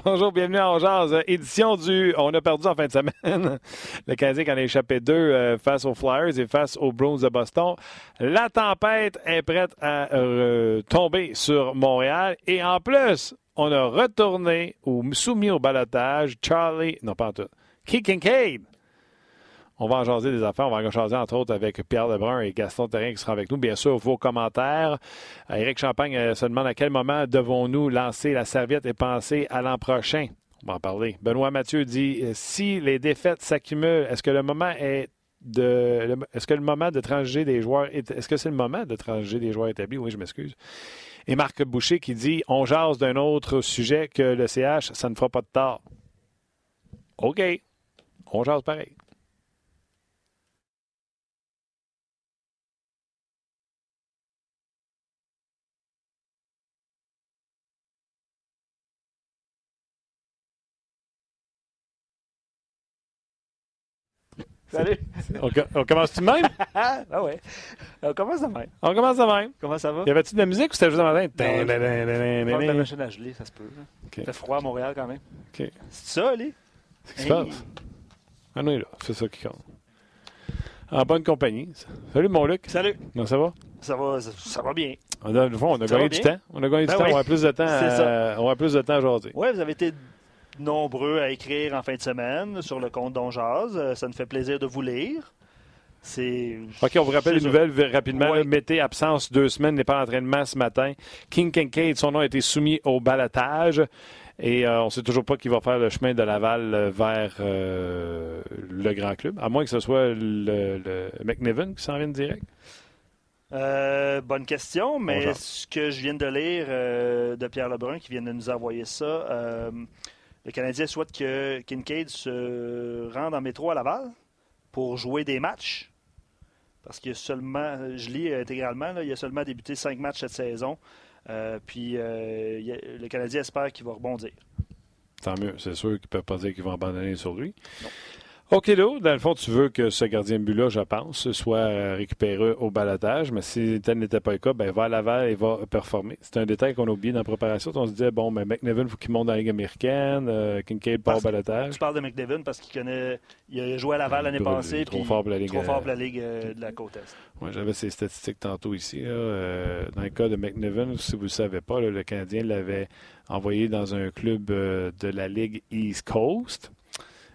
Bonjour, bienvenue à Jazz. Édition du On a perdu en fin de semaine. Le Canadien qui en a échappé deux euh, face aux Flyers et face aux Bruins de Boston. La tempête est prête à tomber sur Montréal. Et en plus, on a retourné ou soumis au balotage Charlie, non pas en tout, on va en jaser des affaires. On va en jaser entre autres avec Pierre Lebrun et Gaston Terrien qui seront avec nous. Bien sûr, vos commentaires. Euh, Éric Champagne euh, se demande à quel moment devons-nous lancer la serviette et penser à l'an prochain? On va en parler. Benoît Mathieu dit euh, si les défaites s'accumulent, est-ce que le moment est de. Est-ce que le moment de transiger des joueurs. Est-ce que c'est le moment de transiger des joueurs établis? Oui, je m'excuse. Et Marc Boucher qui dit on jase d'un autre sujet que le CH, ça ne fera pas de tort. OK. On jase pareil. Salut. On, commence tout de même? ah ouais. On commence de même. On commence de même. Comment ça va? Y avait-tu de la musique ou c'était juste dans la tête? Non, la machine à geler, ça se peut. Okay. fait froid à Montréal quand même. C'est ça, Ali? C'est ce qui se passe. Ah non, là. C'est ça qui compte. En bonne compagnie. Salut, mon Luc. Salut. Comment ça va? Ça va, ça, va bien. On a, on a gagné du temps. On a gagné du ben temps. On a plus de temps. À, on a plus de temps à jaser. Oui, vous avez été nombreux à écrire en fin de semaine sur le compte d'Onjaz. Euh, ça nous fait plaisir de vous lire. OK, on vous rappelle les nouvelles rapidement. mettez absence deux semaines, n'est pas d'entraînement ce matin. King Kincaid, son nom a été soumis au balatage. Et euh, on ne sait toujours pas qui va faire le chemin de Laval euh, vers le grand club, à moins que ce soit le, McNiven qui s'en vienne direct. bonne question, mais ce que je viens de lire de Pierre Lebrun qui vient de nous envoyer ça, le Canadien souhaite que Kincaid se rende en métro à Laval pour jouer des matchs. Parce qu'il seulement, je lis intégralement, il a seulement débuté cinq matchs cette saison. Euh, puis euh, le Canadien espère qu'il va rebondir. Tant mieux. C'est sûr qu'il ne peut pas dire qu'il va abandonner sur lui. Non. OK, là, dans le fond, tu veux que ce gardien de but-là, je pense, soit récupéré au balatage, mais si tel n'était pas le cas, ben, va à Laval et va performer. C'est un détail qu'on a oublié dans la préparation. On se disait, bon, mais McNevin, il faut qu'il monte dans la Ligue américaine, euh, Kincaid part au balatage. Tu parles de McNevin parce qu'il connaît, il a joué à Laval l'année passée. Trop fort pour la Ligue, trop fort pour la Ligue euh, de la côte Est. Oui, j'avais ces statistiques tantôt ici. Euh, dans le cas de McNevin, si vous ne le savez pas, le Canadien l'avait envoyé dans un club de la Ligue East Coast.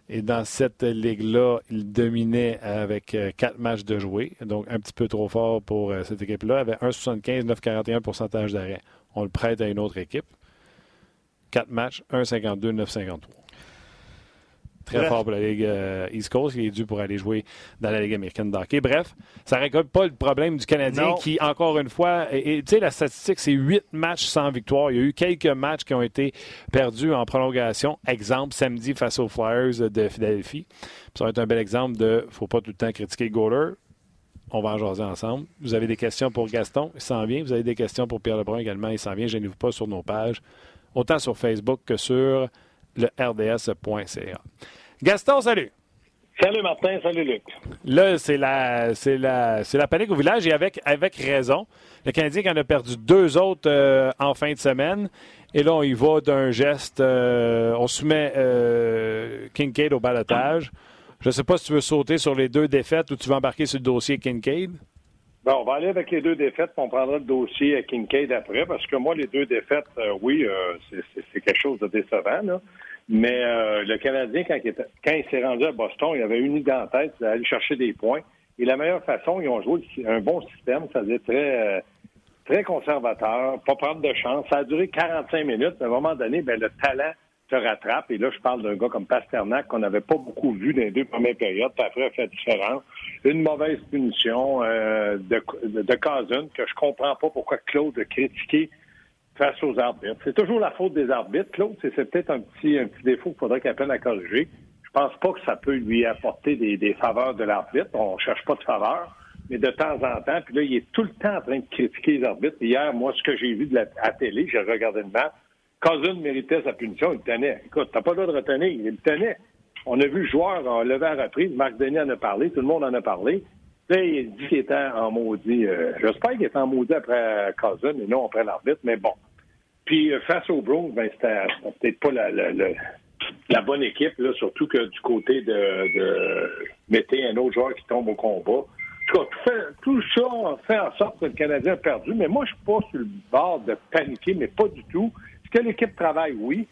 Et dans cette ligue-là, il dominait avec euh, quatre matchs de jouer, donc un petit peu trop fort pour euh, cette équipe-là. Avait 1,75, 9,41 pourcentage d'arrêt. On le prête à une autre équipe. Quatre matchs, 1,52, 9,53. Très fort pour la Ligue euh, East Coast. Il est dû pour aller jouer dans la Ligue américaine de Bref, ça ne récolte pas le problème du Canadien qui, encore une fois, tu sais, la statistique, c'est huit matchs sans victoire. Il y a eu quelques matchs qui ont été perdus en prolongation. Exemple, samedi face aux Flyers de Philadelphie. ça va être un bel exemple de faut pas tout le temps critiquer Goaler. On va en jaser ensemble. Vous avez des questions pour Gaston, il s'en vient. Vous avez des questions pour Pierre Lebrun également, il s'en vient. Gênez-vous pas sur nos pages, autant sur Facebook que sur le rds.ca. Gaston, salut. Salut Martin, salut Luc. Là, c'est la, c'est la, c'est la panique au village et avec, avec raison. Le Canadien qui en a perdu deux autres euh, en fin de semaine. Et là, on y va d'un geste. Euh, on soumet euh, Kincaid au balotage. Je ne sais pas si tu veux sauter sur les deux défaites ou tu veux embarquer sur le dossier Kincaid. Bon, on va aller avec les deux défaites, puis on prendra le dossier Kincaid après, parce que moi, les deux défaites, oui, c'est quelque chose de décevant. Là. Mais euh, le Canadien, quand il, quand il s'est rendu à Boston, il avait une idée en tête, d'aller chercher des points. Et la meilleure façon, ils ont joué un bon système, c'est-à-dire très, euh, très conservateur, pas prendre de chance. Ça a duré 45 minutes. À un moment donné, ben, le talent te rattrape. Et là, je parle d'un gars comme Pasternak qu'on n'avait pas beaucoup vu dans les deux premières périodes. Après, a fait différence. Une mauvaise punition euh, de, de, de que je comprends pas pourquoi Claude a critiqué face aux arbitres. C'est toujours la faute des arbitres, Claude. C'est peut-être un petit, un petit défaut qu'il faudrait qu'il peine à corriger. Je pense pas que ça peut lui apporter des, des faveurs de l'arbitre. On cherche pas de faveurs. Mais de temps en temps, puis là, il est tout le temps en train de critiquer les arbitres. Hier, moi, ce que j'ai vu de la à télé, j'ai regardé le match, Cousin méritait sa punition, il tenait. Écoute, t'as pas le droit de retenir, il tenait. On a vu le joueur en lever à reprise, Marc Denis en a parlé, tout le monde en a parlé. Là, il dit qu'il était en maudit. Euh, j'espère qu'il était en maudit après Cousin et non après l'arbitre, mais bon. Puis euh, face aux Browns, ben, c'était peut-être pas la, la, la, bonne équipe, là, surtout que du côté de, de mettez un autre joueur qui tombe au combat. Tout, tout ça fait en sorte que le Canadien a perdu, mais moi, je suis pas sur le bord de paniquer, mais pas du tout. Est-ce que l'équipe travaille? Oui.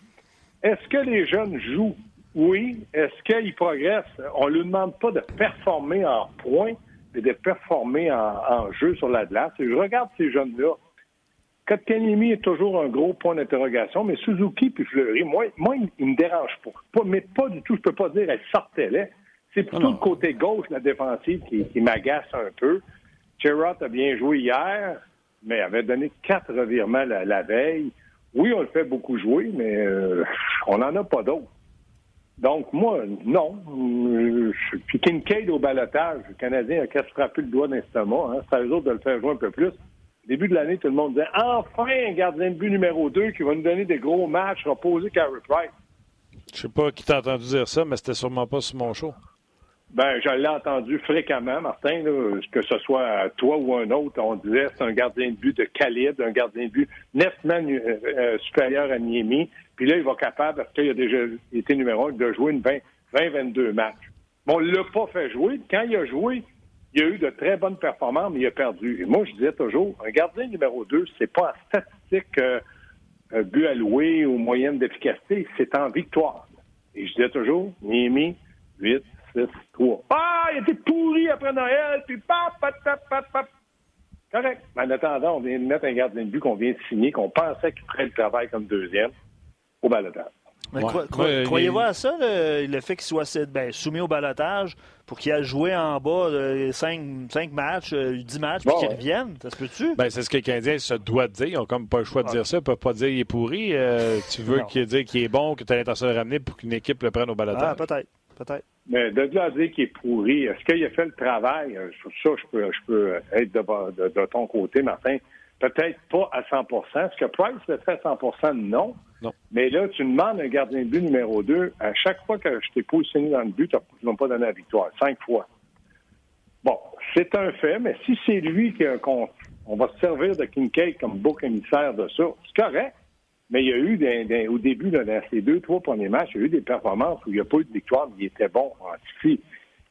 Est-ce que les jeunes jouent? Oui. Est-ce qu'ils progressent? On ne lui demande pas de performer en points, mais de performer en, jeu sur la glace. Et je regarde ces jeunes-là. Kotkaniemi est toujours un gros point d'interrogation, mais Suzuki puis Fleury, moi, moi il, ne me dérange pas. Mais pas du tout, je peux pas dire elle sortait là. C'est plutôt le côté gauche, la défensive, qui, m'agace un peu. Gerrard a bien joué hier, mais avait donné quatre revirements la, veille. Oui, on le fait beaucoup jouer, mais euh, on n'en a pas d'autres. Donc, moi, non. Puis Kincaid au balotage, le Canadien a qu'à se frapper le doigt d'instamment. Hein. C'est à eux autres de le faire jouer un peu plus. Au début de l'année, tout le monde disait enfin un gardien de but numéro 2 qui va nous donner des gros matchs, reposer Carey Price. Je sais pas qui t'a entendu dire ça, mais c'était sûrement pas sur mon show. Ben, je l'ai entendu fréquemment, Martin, que ce soit toi ou un autre, on disait c'est un gardien de but de calibre, un gardien de but nettement euh, euh, supérieur à Niemi. Puis là, il va capable, parce qu'il a déjà été numéro un, de jouer une 20-22 matchs. Bon, on ne l'a pas fait jouer. Quand il a joué, il a eu de très bonnes performances, mais il a perdu. Et moi, je disais toujours, un gardien numéro 2, c'est pas en statistique euh, but alloué ou moyenne d'efficacité, c'est en victoire. Et je disais toujours, Niemi, 8, 6, 3. Ah, il était pourri après Noël, puis pap, pap, pap, pap, pap. Correct. Mais en attendant, on vient de mettre un gardien de but qu'on vient de signer, qu'on pensait qu'il ferait le travail comme deuxième au balotage. croyez-vous à ça, le, fait qu'il soit ben, soumis au balotage pour qu'il ait joué en bas de 5, matchs, 10 euh, matchs, puis qu'il revienne? Ça se peut-tu? Ben, c'est ce que les Canadiens se doivent dire. Ils n'ont comme pas le choix de dire ça. Ils ne peuvent pas dire qu'il est pourri. Euh, tu veux qu'il dise qu'il est bon, que tu as l'intention de le ramener pour qu'une équipe le prenne au balotage? Ah, peut-être. Peut-être. Mais de là à dire qu'il est pourri, est-ce qu'il a fait le travail? Euh, sur ça, je peux, je peux être de, ton côté, Martin. Peut-être pas à 100% Est-ce que Price le fait à 100 Non. non. Mais là, tu demandes un gardien de but numéro 2. À chaque fois que je t'ai positionné dans le but, tu ne m'as pas donné la victoire. Cinq fois. Bon, c'est un fait, mais si c'est lui qu'on on va se servir de Kincaid comme beau émissaire de ça, c'est correct. Mais il y a eu, au début, dans ces deux, trois premiers matchs, il y a eu des performances où il n'y a pas eu de victoire, mais il était bon en Il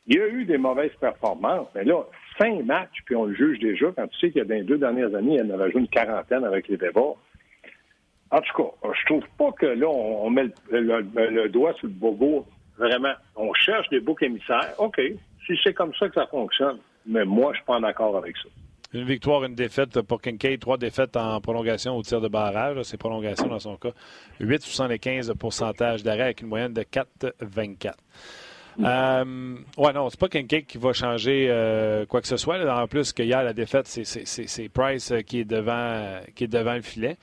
y a eu des mauvaises performances, mais là, cinq matchs, puis on le juge déjà, quand tu sais qu'il y a dans les deux dernières années, il en avait joué une quarantaine avec les débats. En tout cas, je trouve pas que là, on, met le, doigt sur le bobo. Vraiment, on cherche des boucs émissaires. OK, si c'est comme ça que ça fonctionne, mais moi, je suis pas en accord avec ça. Une victoire, une défaite pour Kincaid, trois défaites en prolongation au tir de barrage. C'est prolongation dans son cas. 8,75 pourcentage d'arrêt avec une moyenne de 4,24. Euh, ouais, non, c'est pas Kincaid qui va changer euh, quoi que ce soit. En plus, que hier, la défaite, c'est Price qui est devant, qui est devant le filet.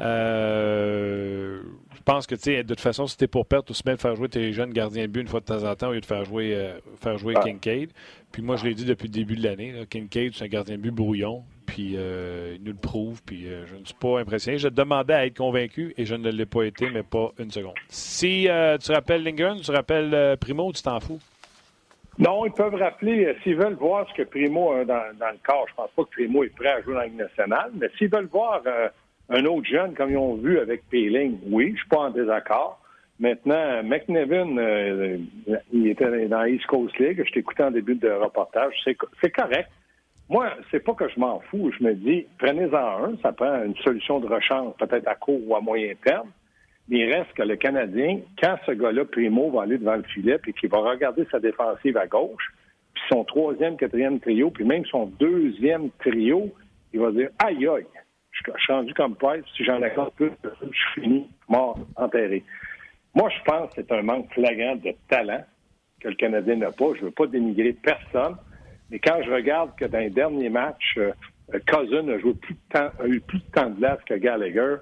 Euh, pense que, tu sais, de toute façon, si t'es pour perdre, tout bien de faire jouer tes jeunes gardiens de but une fois de temps en temps au lieu de faire jouer, euh, faire jouer Kincaid. Puis moi, je l'ai dit depuis le début de l'année, Kincaid, c'est un gardien de but brouillon. Puis euh, il nous le prouve. Puis je ne suis pas impressionné. Je demandais à être convaincu et je ne l'ai pas été, mais pas une seconde. Si tu rappelles Lingren, tu rappelles Primo, tu t'en fous? Non, ils peuvent rappeler, s'ils veulent voir ce que Primo a dans, dans, le corps, je pense pas que Primo est prêt à jouer dans la Ligue nationale, mais s'ils veulent voir un autre jeune, comme ils ont vu avec Peeling, oui, je suis pas en désaccord. Maintenant, McNevin, euh, il était dans East Coast League. Je t'écoutais en début de reportage. C'est correct. Moi, c'est pas que je m'en fous. Je me dis, prenez-en un. Ça prend une solution de rechange, peut-être à court ou à moyen terme. Mais il reste que le Canadien, quand ce gars-là, Primo, va aller devant le filet, puis qu'il va regarder sa défensive à gauche, puis son troisième, quatrième trio, puis même son deuxième trio, il va dire, aïe aïe, je, suis rendu comme prêtre. Si j'en accorde plus, je suis fini, mort, enterré. Moi, je pense que c'est un manque flagrant de talent que le Canadien n'a pas. Je ne veux pas dénigrer personne. Mais quand je regarde que dans les derniers matchs, euh, Cousin a joué plus de temps, a eu plus de temps de glace que Gallagher,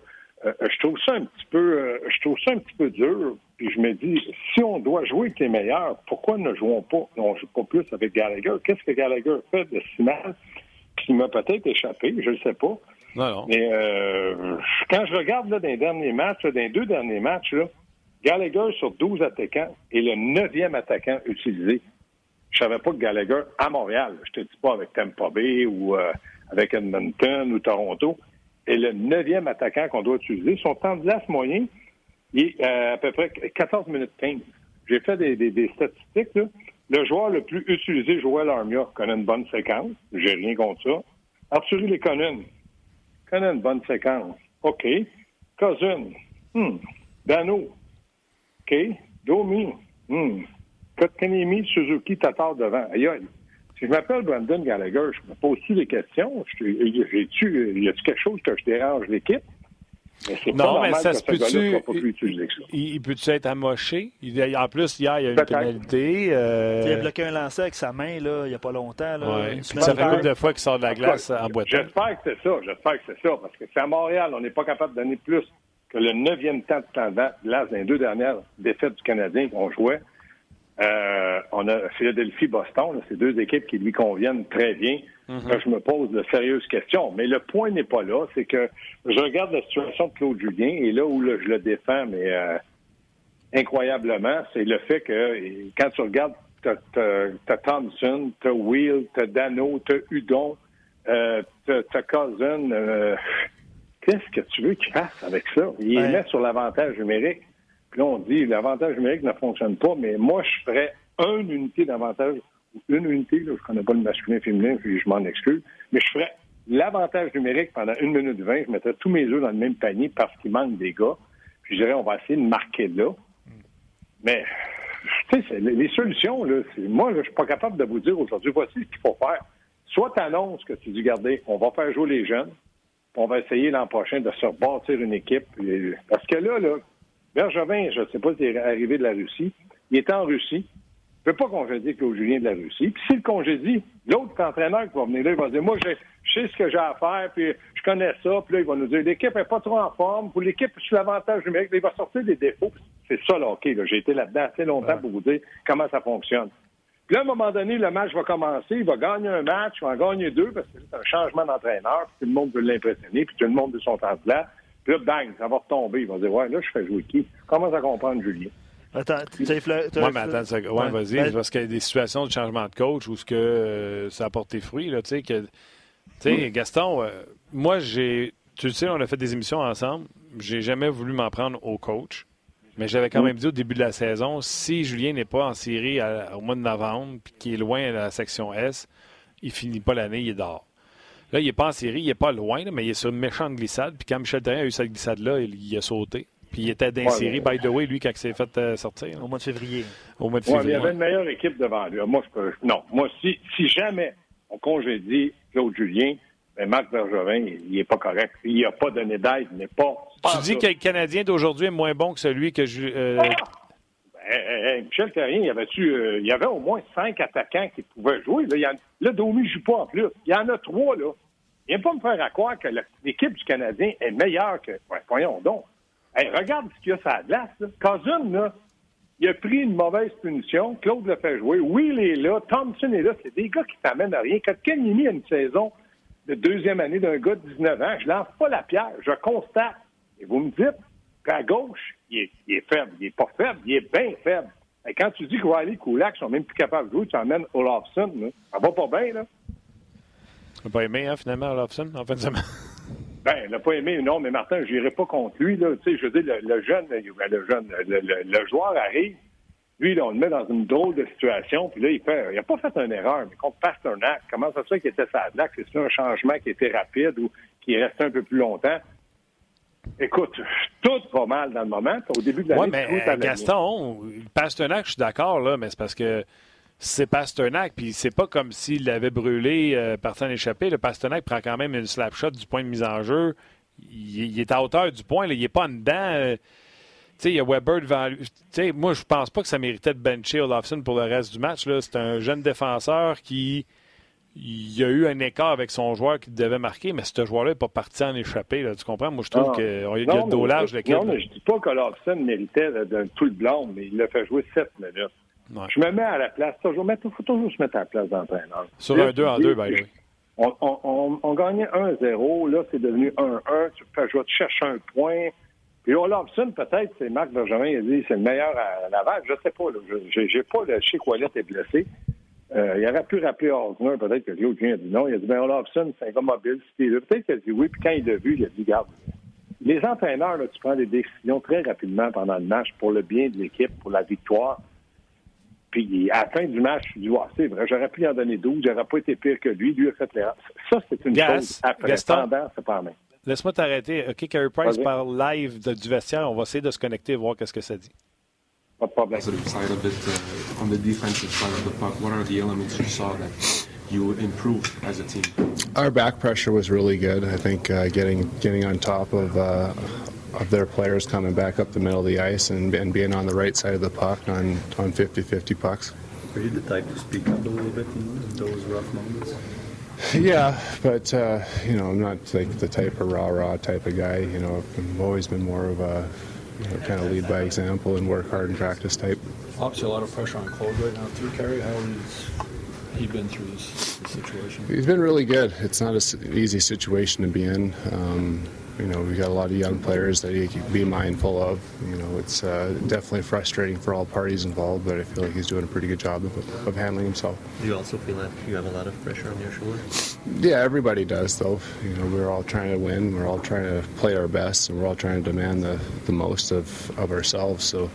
euh, je trouve ça un petit peu euh, je trouve ça un petit peu dur. Puis je me dis, si on doit jouer avec les meilleurs, pourquoi ne jouons pas, on joue pas plus avec Gallagher? Qu'est-ce que Gallagher fait de si mal qui m'a peut-être échappé, je ne sais pas. Mais euh, quand je regarde là, dans les derniers matchs, dans les deux derniers matchs, Gallagher sur 12 attaquants est le neuvième attaquant utilisé. Je savais pas que Gallagher, à Montréal, je te dis pas avec Tampa Bay ou euh, avec Edmonton ou Toronto, est le neuvième attaquant qu'on doit utiliser. Son temps de glace moyen est euh, à peu près 14 minutes 15. J'ai fait des, statistiques. Le joueur le plus utilisé, Joël Armia, connaît une bonne séquence. J'ai rien contre ça. Arthur Lekonen connaît une bonne séquence. OK. Cousin. Hmm. Dano. OK. Domi. Hmm. Kotkanemi, Suzuki, Tatar devant. Aïe, aïe. Si je m'appelle Brandon Gallagher, je me pose-tu des questions? Y a-t-il quelque chose que je dérange l'équipe? Non, mais ça se peut-tu. Il, peut-tu être amoché? en plus, hier, il y a une pénalité. Euh, il a bloqué un lancer avec sa main là, il n'y a pas longtemps. Là, Ça fait beaucoup de fois qu'il sort de la glace en boîte. J'espère que c'est ça. J'espère que c'est ça. Parce que c'est à Montréal, on n'est pas capable de donner plus que le neuvième temps de temps de glace dans les deux dernières défaites du Canadien qu'on jouait. Euh, on a Philadelphie-Boston, c'est deux équipes qui lui conviennent très bien. Mhm. je me pose de sérieuses questions. Mais le point n'est pas là, c'est que je regarde la situation de Claude Julien et là où je le défends, mais euh, incroyablement, c'est le fait que quand tu regardes, t'as as, Thompson, t'as Will, t'as Dano, t'as Udon, euh, t'as Cousin. Euh, qu'est-ce que tu veux qu'il fasse avec ça? Il est met sur l'avantage numérique. Puis là, on dit l'avantage numérique ne fonctionne pas, mais moi, je ferais une unité d'avantage, une unité, je connais pas le masculin et féminin, puis je m'en excuse, mais je ferais l'avantage numérique pendant une minute vingt, je mettrais tous mes œufs dans le même panier parce qu'il manque des gars, puis je dirais, on va essayer de marquer là. Mais, tu sais, les solutions, là, moi, je suis pas capable de vous dire aujourd'hui, voici ce qu'il faut faire. Soit tu annonces que tu dis, regardez, on va faire jouer les jeunes, on va essayer l'an prochain de se rebâtir une équipe. Parce que là, là, Bergevin, je ne sais pas s'il est arrivé de la Russie. Il est en Russie. Ne peut pas congédier Claude Julien de la Russie. Puis s'il congédie, l'autre entraîneur qui va venir là, il va dire Moi, je, sais ce que j'ai à faire, puis je connais ça. Puis là, il va nous dire L'équipe n'est pas trop en forme. Pour l'équipe, sur l'avantage numérique. il va sortir des défauts. C'est ça, là, OK. J'ai été là-dedans assez longtemps pour vous dire comment ça fonctionne. Puis là, à un moment donné, le match va commencer. Il va gagner un match, il va en gagner deux parce que c'est un changement d'entraîneur. Puis tout le monde veut l'impressionner, puis tout le monde veut son temps de là. Puis là, bang, ça va retomber. Il va dire, ouais, là, je fais jouer qui? Comment à comprendre Julien? Attends, tu sais, Oui, mais attends, ça... ouais, vas-y. Ben- parce qu'il y a des situations de changement de coach où ce que euh, ça apporte tes fruits, là, tu sais, que... Gaston, euh, moi, j'ai... Tu le sais, on a fait des émissions ensemble. J'ai jamais voulu m'en prendre au coach. Mais j'avais quand même dit au début de la saison, si Julien n'est pas en série au mois de novembre, puis qu'il est loin de la section S, il finit pas l'année, il est dehors. Là, il n'est pas en série, il n'est pas loin, mais il est sur une méchante glissade. Puis quand Michel Therrien a eu cette glissade-là, il, a sauté. Puis il était dans série, by the way, lui, quand il s'est fait euh, sortir. Au mois de février. Au mois de février. il y avait une meilleure équipe devant lui. Moi, je peux... Non. Moi, si, si jamais on congédie Claude Julien, ben Marc Bergevin, il n'est pas correct. Il n'a pas donné d'aide, il n'est pas. Tu dis que le Canadien d'aujourd'hui est moins bon que celui que je. Euh... Ah! Ben, Michel Therrien, il y avait euh, il y avait au moins cinq attaquants qui pouvaient jouer. Là, il y en... là Domi ne joue pas en plus. Il y en a trois, là. Viens pas me faire à croire que l'équipe du Canadien est meilleure que. voyons donc. Regarde ce qu'il y a sur la glace. Là. Là, il a pris une mauvaise punition. Claude l'a fait jouer. Will est là. Thompson est là. C'est des gars qui t'amènent à rien. Quand Kenny a une saison de deuxième année d'un gars de 19 ans, je lance pas la pierre. Je constate. Et vous me dites qu'à gauche, il est, faible. Il est pas faible. Il est bien faible. Et quand tu dis que Riley Kulak sont même plus capables de jouer, tu emmènes Olafson. Ça va pas bien, là. Il n'a pas aimé, hein, finalement, Olofsson, en fin de semaine? Ben, il n'a pas aimé, non, mais Martin, je n'irai pas contre lui. Là. Tu sais, je veux dire, le, jeune, le jeune, le, joueur arrive, lui, là, on le met dans une drôle de situation, puis là, il fait, il n'a pas fait une erreur, mais contre Pasternak, comment ça se fait qu'il était sa C'est un changement qui était rapide ou qui est resté un peu plus longtemps? Écoute, tout va mal dans le moment. Au début de l'année, Oui, mais Gaston, Pasternak, je suis d'accord, là, mais c'est parce que c'est Pasternak, puis c'est pas comme s'il l'avait brûlé euh, par son échappé. Le Pasternak prend quand même une slap shot du point de mise en jeu. Il, est à hauteur du point, il n'est pas en dedans. Euh, il y a Weber devant lui. moi, je pense pas que ça méritait de bencher Olofsson pour le reste du match. C'est un jeune défenseur qui il a eu un écart avec son joueur qui devait marquer, mais ce joueur-là n'est pas parti en échappé. tu comprends? Moi, je trouve qu'il y a le dos large. Non, mais je dis pas qu'Olofsson méritait de, tout le blanc, mais il l'a fait jouer sept minutes. Je me mets à la place. Il faut toujours se mettre à la place d'entraîneur. Sur un 2 en 2, by the on, on, on, gagnait 1-0. Là, c'est devenu 1-1. Tu fais, je vais te chercher un point. Puis Olafson, peut-être, c'est Marc Bergevin, il a dit c'est le meilleur à Laval. Je sais pas. Je n'ai pas le Chic Wallet est blessé. Euh, il aurait pu rappeler Osner, peut-être que Claude a dit non. Il a dit, ben, Olafson, c'est un gars mobile, Peut-être qu'il a dit oui, puis quand il l'a vu, il a dit, garde, les entraîneurs, là, tu prends des décisions très rapidement pendant le match pour le bien de l'équipe, pour la victoire. Puis à la fin du match, tu dis, ouais, c'est vrai, j'aurais pu en donner 12, j'aurais pas été pire que lui, lui a fait l'erreur. Ça, c'est une chose. Après, Gaston, pendant, c'est pas main. Laisse-moi t'arrêter. OK, Carey Price parle live de, du vestiaire. On va essayer de se connecter et voir qu'est-ce que ça dit. Pas de problème. Positive side of it, uh, on the defensive side of the puck, what are the elements you saw that you improved as a team? Our back pressure was really good. I think uh, getting getting on top of uh, of their players coming back up the middle of the ice and, and being on the right side of the puck on on 50-50 pucks. Were you the type to speak up a little bit in those rough moments? Yeah, but uh, you know, I'm not like the type of rah rah type of guy. You know, I've always been more of a you know, kind of lead by example and work hard and practice type. Obviously, a lot of pressure on Claude right now through Kerry. How is he been through this, this, situation? He's been really good. It's not an easy situation to be in. Um, you know, we've got a lot of young players that he can be mindful of. You know, it's uh, definitely frustrating for all parties involved, but I feel like he's doing a pretty good job of, of handling himself. Do you also feel like you have a lot of pressure on your shoulders? Yeah, everybody does, though. You know, we're all trying to win. We're all trying to play our best, and we're all trying to demand the, the most of, of ourselves. So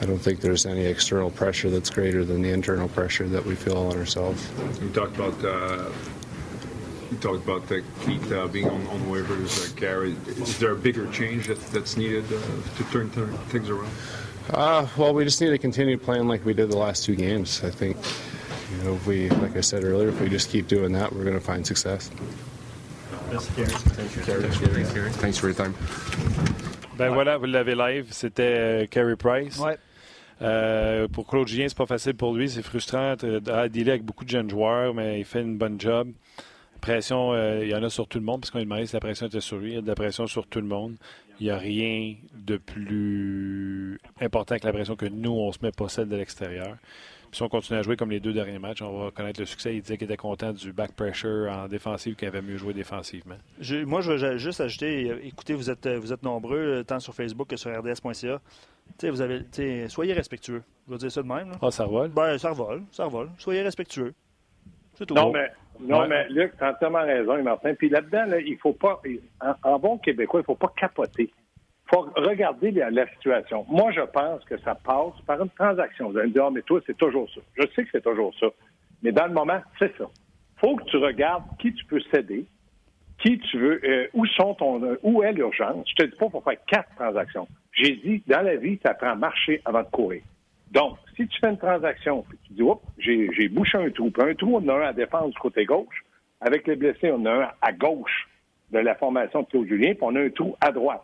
I don't think there's any external pressure that's greater than the internal pressure that we feel on ourselves. You talked about uh, you talked about the Keith uh, being on, on waivers. Uh, Gary, is there a bigger change that, that's needed uh, to turn, turn things around? Uh, well, we just need to continue playing like we did the last two games. I think, you know, if we, like I said earlier, if we just keep doing that, we're going to find success. Thanks for your time. Ben voilà, vous l'avez live. C'était Carey Price. Ouais. Euh, pour Claude Julien, c'est pas facile pour lui. C'est frustrant à dealer avec beaucoup de jeunes joueurs, mais il fait une bonne job pression, euh, il y en a sur tout le monde, parce qu'on est marié, la pression était sur lui. Il y a de la pression sur tout le monde. Il n'y a rien de plus important que la pression que nous, on se met pas celle de l'extérieur. si on continue à jouer comme les deux derniers matchs, on va connaître le succès. Il disait qu'il était content du back pressure en défensive, qu'il avait mieux joué défensivement. moi, je veux juste ajouter, euh, écoutez, vous êtes, vous êtes nombreux, euh, tant sur Facebook que sur rds.ca. Vous avez, soyez respectueux. Je vais dire ça de même. Ah, ça revole? Ben, ça revole, ça revole. Soyez respectueux. C'est tout. Non, mais non, mais Luc, tu as entièrement raison, Martin. Puis là-dedans, là, il faut pas, en, bon québécois, il faut pas capoter. Il faut regarder la, situation. Moi, je pense que ça passe par une transaction. Vous allez me dire, ah, mais toi, c'est toujours ça. Je sais que c'est toujours ça. Mais dans le moment, c'est ça. faut que tu regardes qui tu peux céder, qui tu veux, euh, où sont ton, euh, où est l'urgence. Je te dis pas pour faire quatre transactions. J'ai dit, dans la vie, tu apprends à marcher avant de courir. Donc, si tu fais une transaction, tu dis, oups, j'ai bouché un trou, puis un trou, on a un à défense du côté gauche. Avec les blessés, on a un à gauche de la formation de Claude Julien, puis on a un trou à droite.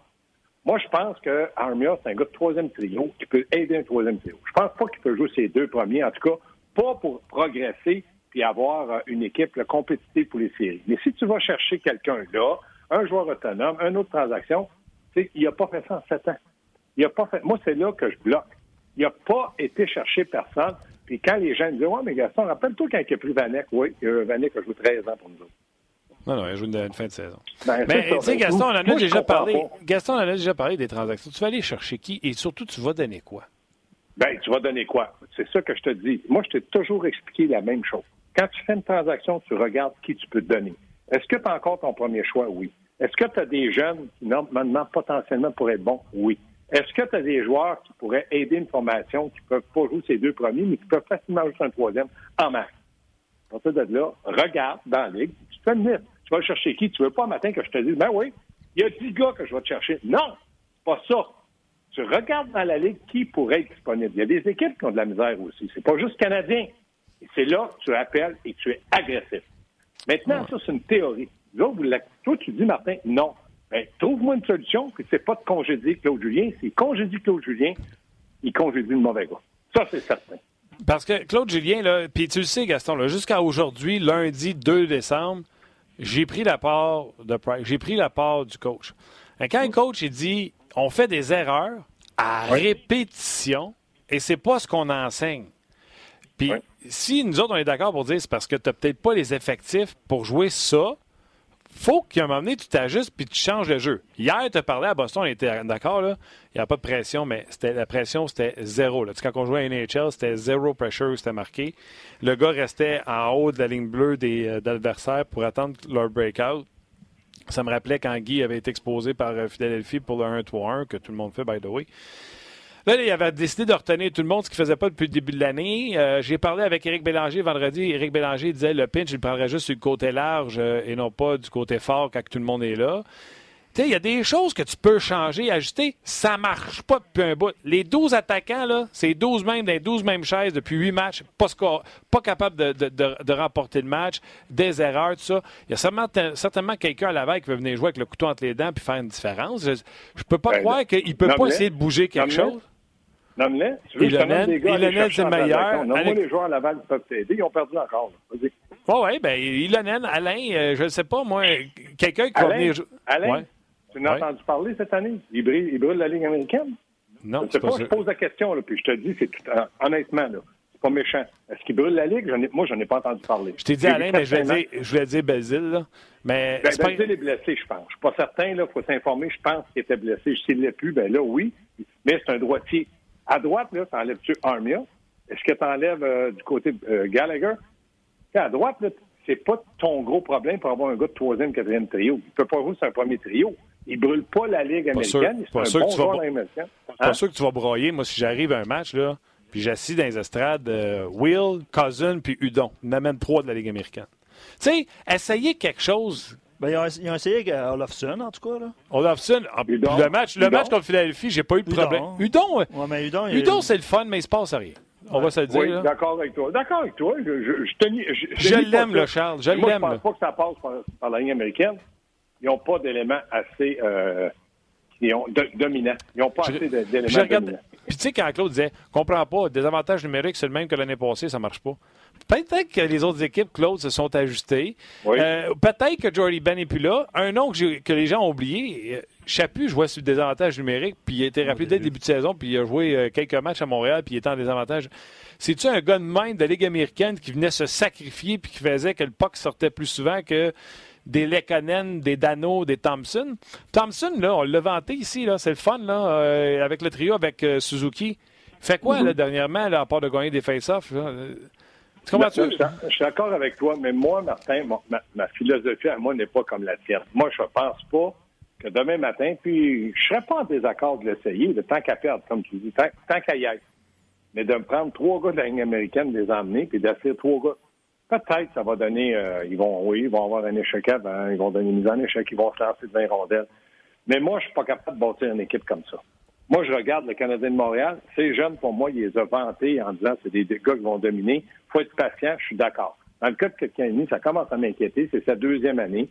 Moi, je pense que Armia, c'est un gars de troisième trio qui peut aider un troisième trio. Je pense pas qu'il peut jouer ses deux premiers, en tout cas, pas pour progresser puis avoir euh, une équipe compétitive pour les séries. Mais si tu vas chercher quelqu'un là, un joueur autonome, une autre transaction, il n'a pas fait ça en sept ans. Il a pas fait. Moi, c'est là que je bloque. Il n'a pas été chercher personne. Puis quand les gens disent Ouais, mais Gaston, rappelle-toi quand il a pris Vanek. Oui, Vanek a joué 13 ans pour nous autres. Non, non, il a joué une, fin de saison. Ben, mais tu sais, Gaston, on en a déjà parlé. Gaston, on en a déjà parlé des transactions. Tu vas aller chercher qui et surtout, tu vas donner quoi? Ben, tu vas donner quoi? C'est ça que je te dis. Moi, je t'ai toujours expliqué la même chose. Quand tu fais une transaction, tu regardes qui tu peux te donner. Est-ce que tu as encore ton premier choix? Oui. Est-ce que tu as des jeunes qui, maintenant, potentiellement pourraient être bons? Oui. Est-ce que tu as des joueurs qui pourraient aider une formation qui ne peuvent pas jouer ces deux premiers, mais qui peuvent facilement jouer un troisième en masse? À partir de là, regarde dans la ligue, tu fais une liste. Tu vas chercher qui? Tu veux pas un matin que je te dise, ben oui, il y a 10 gars que je vais te chercher. Non, c'est pas ça. Tu regardes dans la ligue qui pourrait être disponible. Il y a des équipes qui ont de la misère aussi. C'est pas juste canadien. Et c'est là que tu appelles et que tu es agressif. Maintenant, ça, c'est une théorie. Là, toi, tu dis, Martin, non. Ben, trouve-moi une solution, puis c'est pas de congédier Claude Julien. S'il congédie Claude Julien, il congédie le mauvais gars. Ça, c'est certain. Parce que Claude Julien, là, puis tu le sais, Gaston, jusqu'à aujourd'hui, lundi 2 décembre, j'ai pris la part de Price, j'ai pris la part du coach. Quand un coach il dit on fait des erreurs à répétition et c'est pas ce qu'on enseigne. Puis si nous autres on est d'accord pour dire c'est parce que tu n'as peut-être pas les effectifs pour jouer ça, faut qu'à un moment donné, tu t'ajustes puis tu changes le jeu. Hier, tu as parlé à Boston, on était d'accord. Il n'y a pas de pression, mais la pression, c'était zéro. Là. Quand on jouait à NHL, c'était zéro pressure, c'était marqué. Le gars restait en haut de la ligne bleue des euh, adversaires pour attendre leur breakout. Ça me rappelait quand Guy avait été exposé par euh, Philadelphie pour le 1-3-1, que tout le monde fait, by the way. Là, il avait décidé de retenir tout le monde, ce qu'il ne faisait pas depuis le début de l'année. Euh, j'ai parlé avec Éric Bélanger vendredi. Éric Bélanger disait le pinch, il le prendrait juste sur le côté large euh, et non pas du côté fort quand tout le monde est là. Tu sais, il y a des choses que tu peux changer, ajuster. Ça marche pas depuis un bout. Les 12 attaquants, là, c'est 12 mêmes dans les 12 mêmes chaises depuis 8 matchs, pas, score, pas capable de, de, de, remporter le match, des erreurs, tout ça. Il y a certainement, certainement quelqu'un à la veille qui veut venir jouer avec le couteau entre les dents puis faire une différence. Je, ne peux pas ben, croire qu'il ne peut pas essayer de bouger quelque chose. Nomme-les. Tu veux Ilonen, Ilonen c'est meilleur. Non, moi, les joueurs à Laval peuvent t'aider. Ils ont perdu encore. Vas-y. Oh, oui, bien, Ilonen, Alain, euh, je ne sais pas, moi, quelqu'un qui va venir... Alain, ouais. tu n'as entendu parler cette année? Il brûle, il brûle la ligne américaine? Non, je sais pas, je pose la question, là, puis je te dis, c'est tout, honnêtement, là, c'est pas méchant. Est-ce qu'il brûle la ligue? Ai, moi, je n'en ai pas entendu parler. Je t'ai dit, Alain, mais je voulais dire, je voulais dire Basile, là. Mais ben, Basile pas... est blessé, je pense. Je suis pas certain, là, il faut s'informer. Je pense qu'il était blessé. S'il ne l'est plus, ben là, oui. Mais c'est un droitier à droite, là, t'enlèves-tu Armia? Est-ce que tu enlèves euh, du côté euh, Gallagher? à droite, là, c'est pas ton gros problème pour avoir un gars de troisième, quatrième trio. Il peut pas jouer sur un premier trio. Il brûle pas la Ligue américaine. Pas sûr, pas hein? sûr que tu vas broyer. Moi, si j'arrive à un match, là, puis j'assis dans les estrades, euh, Will, Cousin, puis Udon. On amène trois de la Ligue américaine. Tu sais, essayez quelque chose ben, ils, ont, essayé avec euh, Olofsson, en tout cas. Là. Olofsson, ah, le match, le match contre Philadelphie, j'ai pas eu de problème. Udon, ouais, mais Udon, Udon c'est le fun, mais il se passe rien. On va se le dire. Oui, d'accord avec toi. D'accord avec toi. Je, je, je, je l'aime, le Charles. Je l'aime. Je pense pas que ça passe par, la ligne américaine. Ils n'ont pas d'éléments assez euh, qui ont, dominants. Ils n'ont pas assez d'éléments dominants. Puis tu sais, quand Claude disait, comprends pas, des avantages numériques, c'est le même que l'année passée, ça marche pas. Peut-être que les autres équipes, Claude, se sont ajustées. Euh, peut-être que Jordy Ben n'est plus là. Un nom que, les gens ont oublié, euh, Chapu jouait sur le désavantage numérique, puis il a été rappelé dès le début de saison, puis il a joué euh, quelques matchs à Montréal, puis il était en désavantage. C'est-tu un gars de main de la Ligue américaine qui venait se sacrifier, puis qui faisait que le puck sortait plus souvent que des Lekkonen, des Dano, des Thompson? Thompson, là, on l'a vanté ici, là, c'est le fun, là, avec le trio, avec Suzuki. Fait quoi, là, mm-hmm. dernièrement, là, à part de gagner des face-offs? Je, suis d'accord avec toi, mais moi, Martin, ma, philosophie à moi n'est pas comme la tienne. Moi, je ne pense pas que demain matin, puis je serais pas en désaccord de l'essayer, de tant qu'à perdre, comme tu dis, tant, qu'à y être. Mais de me prendre trois gars de la ligne américaine, de les emmener, puis d'essayer trois gars. Peut-être ça va donner, euh, ils vont, oui, ils vont avoir un échec avant, ils vont donner une mise en échec, ils vont se lancer de 20 rondelles. Mais moi, je suis pas capable de bâtir une équipe comme ça. Moi, je regarde le Canadien de Montréal. Ces jeunes, pour moi, ils les ont vantés en disant que c'est des gars qui vont dominer. Il faut être patient, je suis d'accord. Dans le cas de Kekani, ça commence à m'inquiéter. C'est sa deuxième année.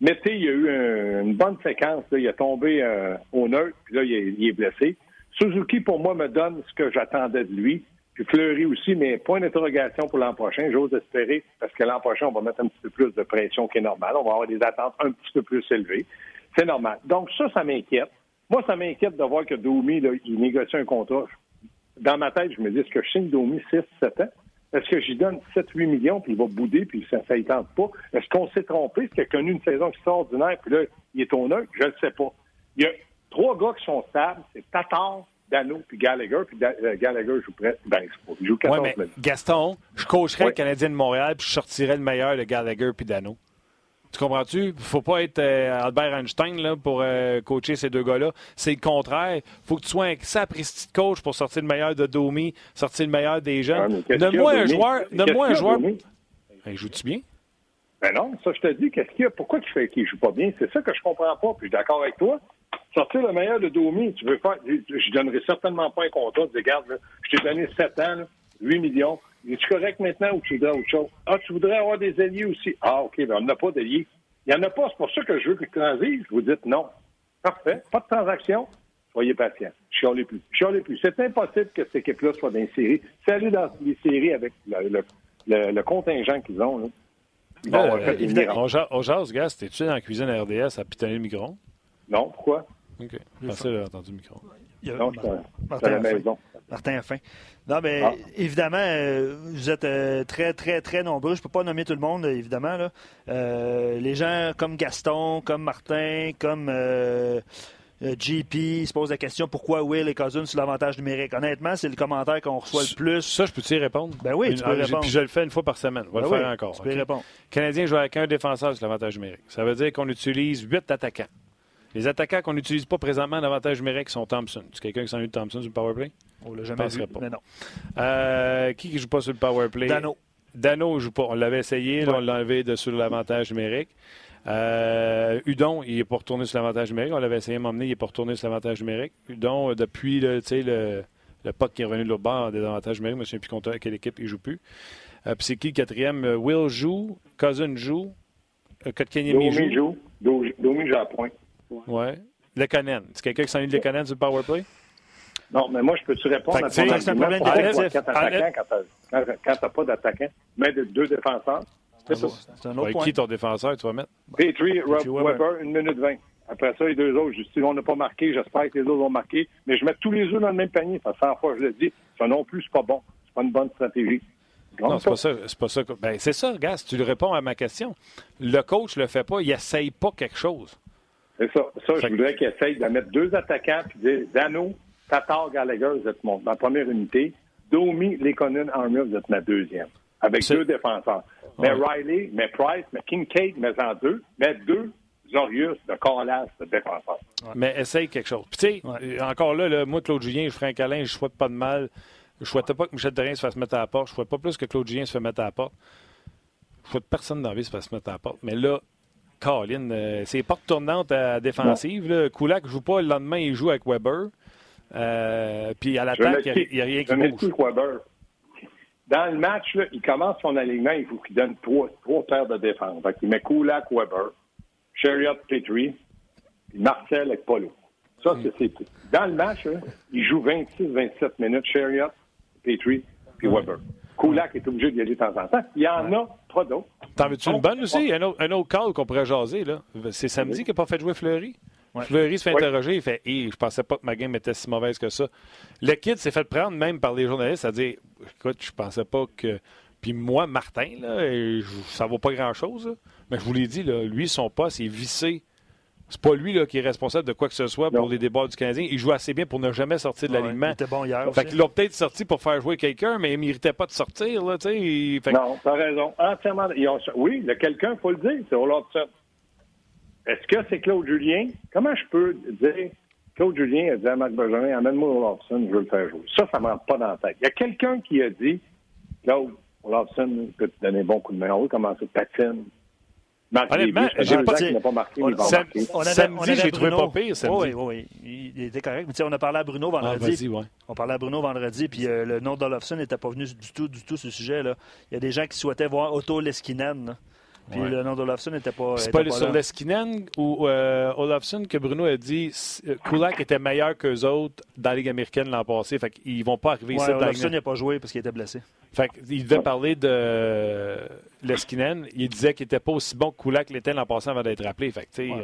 Mais tu il y a eu une bonne séquence. Il a tombé euh, au neutre, puis là, il est, blessé. Suzuki, pour moi, me donne ce que j'attendais de lui. Puis Fleury aussi, mais point d'interrogation pour l'an prochain. J'ose espérer, parce que l'an prochain, on va mettre un petit peu plus de pression qui est normal. On va avoir des attentes un petit peu plus élevées. C'est normal. Donc ça, ça m'inquiète. Moi, ça m'inquiète de voir que Domi, il négocie un contrat. Dans ma tête, je me dis, est-ce que je signe Domi 6, 7 ans? Est-ce que j'y donne 7-8 millions, puis il va bouder, puis ça ne tente pas? Est-ce qu'on s'est trompé? Est-ce qu'il a connu une saison extraordinaire, puis là, il est au neutre? Je ne sais pas. Il y a trois gars qui sont stables. C'est Tatar, Dano, puis Gallagher. Puis euh, Gallagher joue près. Ben, il joue 14 ouais, mais Gaston, je coacherais le Canadien de Montréal, puis je sortirais le meilleur de Gallagher puis Dano. Tu comprends-tu? Faut pas être euh, Albert Einstein là, pour euh, coacher ces deux gars-là. C'est le contraire. Il faut que tu sois un sapristi de coach pour sortir le meilleur de Domi, sortir le meilleur des jeunes. Ah, Donne-moi un joueur. Donne-moi un joueur. Ben, joue-tu bien? Ben non, ça je te dis, qu'est-ce qu'il y a? Pourquoi il fait qu'il joue pas bien? C'est ça que je comprends pas. Puis je suis d'accord avec toi. Sortir le meilleur de Domi, tu veux faire. Je donnerai certainement pas un contrat. de regarde, je t'ai donné 7 ans, 8 millions. Es-tu correct maintenant ou tu voudrais autre chose? Ah, tu voudrais avoir des alliés aussi? Ah, OK, ben on n'a pas d'alliés. Il n'y en a pas, c'est pour ça que je veux que transige. Vous dites non. Parfait, pas de transaction. Soyez patient. Chialez plus. Chialez plus. C'est impossible que cette équipe-là soit dans les séries. C'est aller dans les séries avec le, le, contingent qu'ils ont. Là. Bon, euh, on, on jase, gars, t'es-tu dans la cuisine RDS à pitonner le micro? Non, pourquoi? OK. Avoir entendu le micro. Non, c'est à la maison. Martin a faim. Non, mais ah. évidemment, euh, vous êtes euh, très, très, très nombreux. Je ne peux pas nommer tout le monde, évidemment. Là. Euh, les gens comme Gaston, comme Martin, comme GP se posent la question pourquoi Will et Cousin sur l'avantage numérique? Honnêtement, c'est le commentaire qu'on reçoit le plus. Ça, je peux-y répondre? Ben oui, tu peux répondre. Puis je le fais une fois par semaine. On va ben le faire encore. Tu peux répondre. Canadien joue avec un défenseur sur l'avantage numérique. Ça veut dire qu'on utilise huit attaquants. Les attaquants qu'on n'utilise pas présentement en avantage numérique sont Thompson. C'est quelqu'un qui s'en de Thompson sur le powerplay? On l'a jamais vu, pas. mais non. Euh, qui ne joue pas sur le powerplay? Dano. Dano ne joue pas. On l'avait essayé, on l'a enlevé de sur l'avantage numérique. Euh, Udon, il n'est pas retourné sur l'avantage numérique. On l'avait essayé de m'emmener, il n'est pas retourné sur l'avantage numérique. Udon, euh, depuis le, le, le puck qui est revenu de l'autre bord des avantages numériques, je ne souviens plus contre quelle équipe il ne joue plus. Euh, puis c'est qui le quatrième? Will joue, Cousin joue, Kotkaniemi joue. Domi joue à point. Ouais. Lekonen. C'est quelqu'un qui s'ennuie de Lekonen sur le powerplay? Non, mais moi, je peux-tu répondre à ton argument quand tu n'as pas d'attaquant, mais de deux défenseurs? C'est ça. un autre point. Qui ton défenseur, tu vas mettre? Petrie, Rob Weber, une minute vingt. Après ça, les deux autres, je dis, on n'a pas marqué, j'espère que les autres ont marqué, mais je mets tous les œufs dans le même panier. Parce que 100 fois, je le dis, ça non plus, c'est pas bon. C'est pas une bonne stratégie. Non, c'est pas ça. C'est pas ça. Ben, c'est ça, gars, tu le réponds à ma question. Le coach le fait pas, il essaye pas quelque chose. C'est ça. Ça, je voudrais qu'il essaye de mettre deux attaquants puis dire Dano, Tatar, Gallagher, vous êtes mon, ma première unité. Domi, Lekonen, Armia, vous êtes ma deuxième. Avec deux défenseurs. Mais Riley, mais Price, mais Kincaid, mais en deux. Mais deux Zorius de Corlas de défenseurs. Mais essaye quelque chose. Puis tu sais, encore là, moi, Claude Julien, je ferai un câlin, je souhaite pas de mal. Je souhaitais pas que Michel Terrien se fasse mettre à la porte. Je souhaite pas plus que Claude Julien se fasse mettre à la porte. Je souhaite personne dans la vie se fasse mettre à la porte. Mais là, Colin, euh, c'est porte tournante à défensive. Là. ne joue pas, le lendemain, il joue avec Weber. Euh, puis à l'attaque, il n'y a, rien qui bouge. Weber. Dans le match, il commence son alignement, il faut qu'il donne trois, trois paires de défense. il met Kulak, Weber, Chariot, Petrie, puis Marcel avec Polo. Ça, c'est tout. Dans le match, il joue 26-27 minutes, Chariot, Petrie, puis Weber. Kulak est obligé d'y aller de temps en temps. Il y en a pas d'autres. T'en veux-tu une bonne aussi? Un autre, un autre call qu'on pourrait jaser, là. C'est samedi qu'il n'a pas fait jouer Fleury? Fleury se fait interroger, il fait Je pensais pas que ma game était si mauvaise que ça. Le kid s'est fait prendre même par les journalistes à dire Écoute, je pensais pas que. Puis moi, Martin, là, ça vaut pas grand-chose. Mais je vous l'ai dit, là, lui, son poste est vissé c'est pas lui là, qui est responsable de quoi que ce soit pour les débats du Canadien. Il joue assez bien pour ne jamais sortir de l'alignement. il était bon hier. Fait qu'ils peut-être sorti pour faire jouer quelqu'un, mais il ne méritait pas de sortir. Là, fait... Non, tu as raison. Entièrement. Oui, le quelqu'un, il faut le dire, c'est Olafson. Est-ce que c'est Claude Julien? Comment je peux dire Claude Julien a dit à Marc Bergeron, amène-moi Olafson, je veux le faire jouer. Ça, ça ne rentre pas dans la tête. Il y a quelqu'un qui a dit Claude, Olafson peut te donner un bon coup de main. On va commencer de patine. Honnêtement, j'ai pas, pas marqué, on, samedi, j'ai trouvé pas pire. Oui, oui, oui, il était correct. Mais on a parlé à Bruno ah, vendredi. Ah, ouais. On parlait à Bruno vendredi, puis euh, le nom d'Olofsson n'était pas venu du tout, du tout, ce sujet-là. Il y a des gens qui souhaitaient voir Otto Leskinen. Puis le nom d'Olofsson n'était pas. C'est pas, sur Leskinen ou euh, Olofsson que Bruno a dit euh, Kulak était meilleur qu'eux autres dans la Ligue américaine l'an passé. Fait qu'ils vont pas arriver ici. Olofsson n'a pas joué parce qu'il était blessé. Fait qu'il devait parler de Leskinen. Il disait qu'il n'était pas aussi bon que Kulak l'était l'an passé avant d'être rappelé. Fait que, tu sais,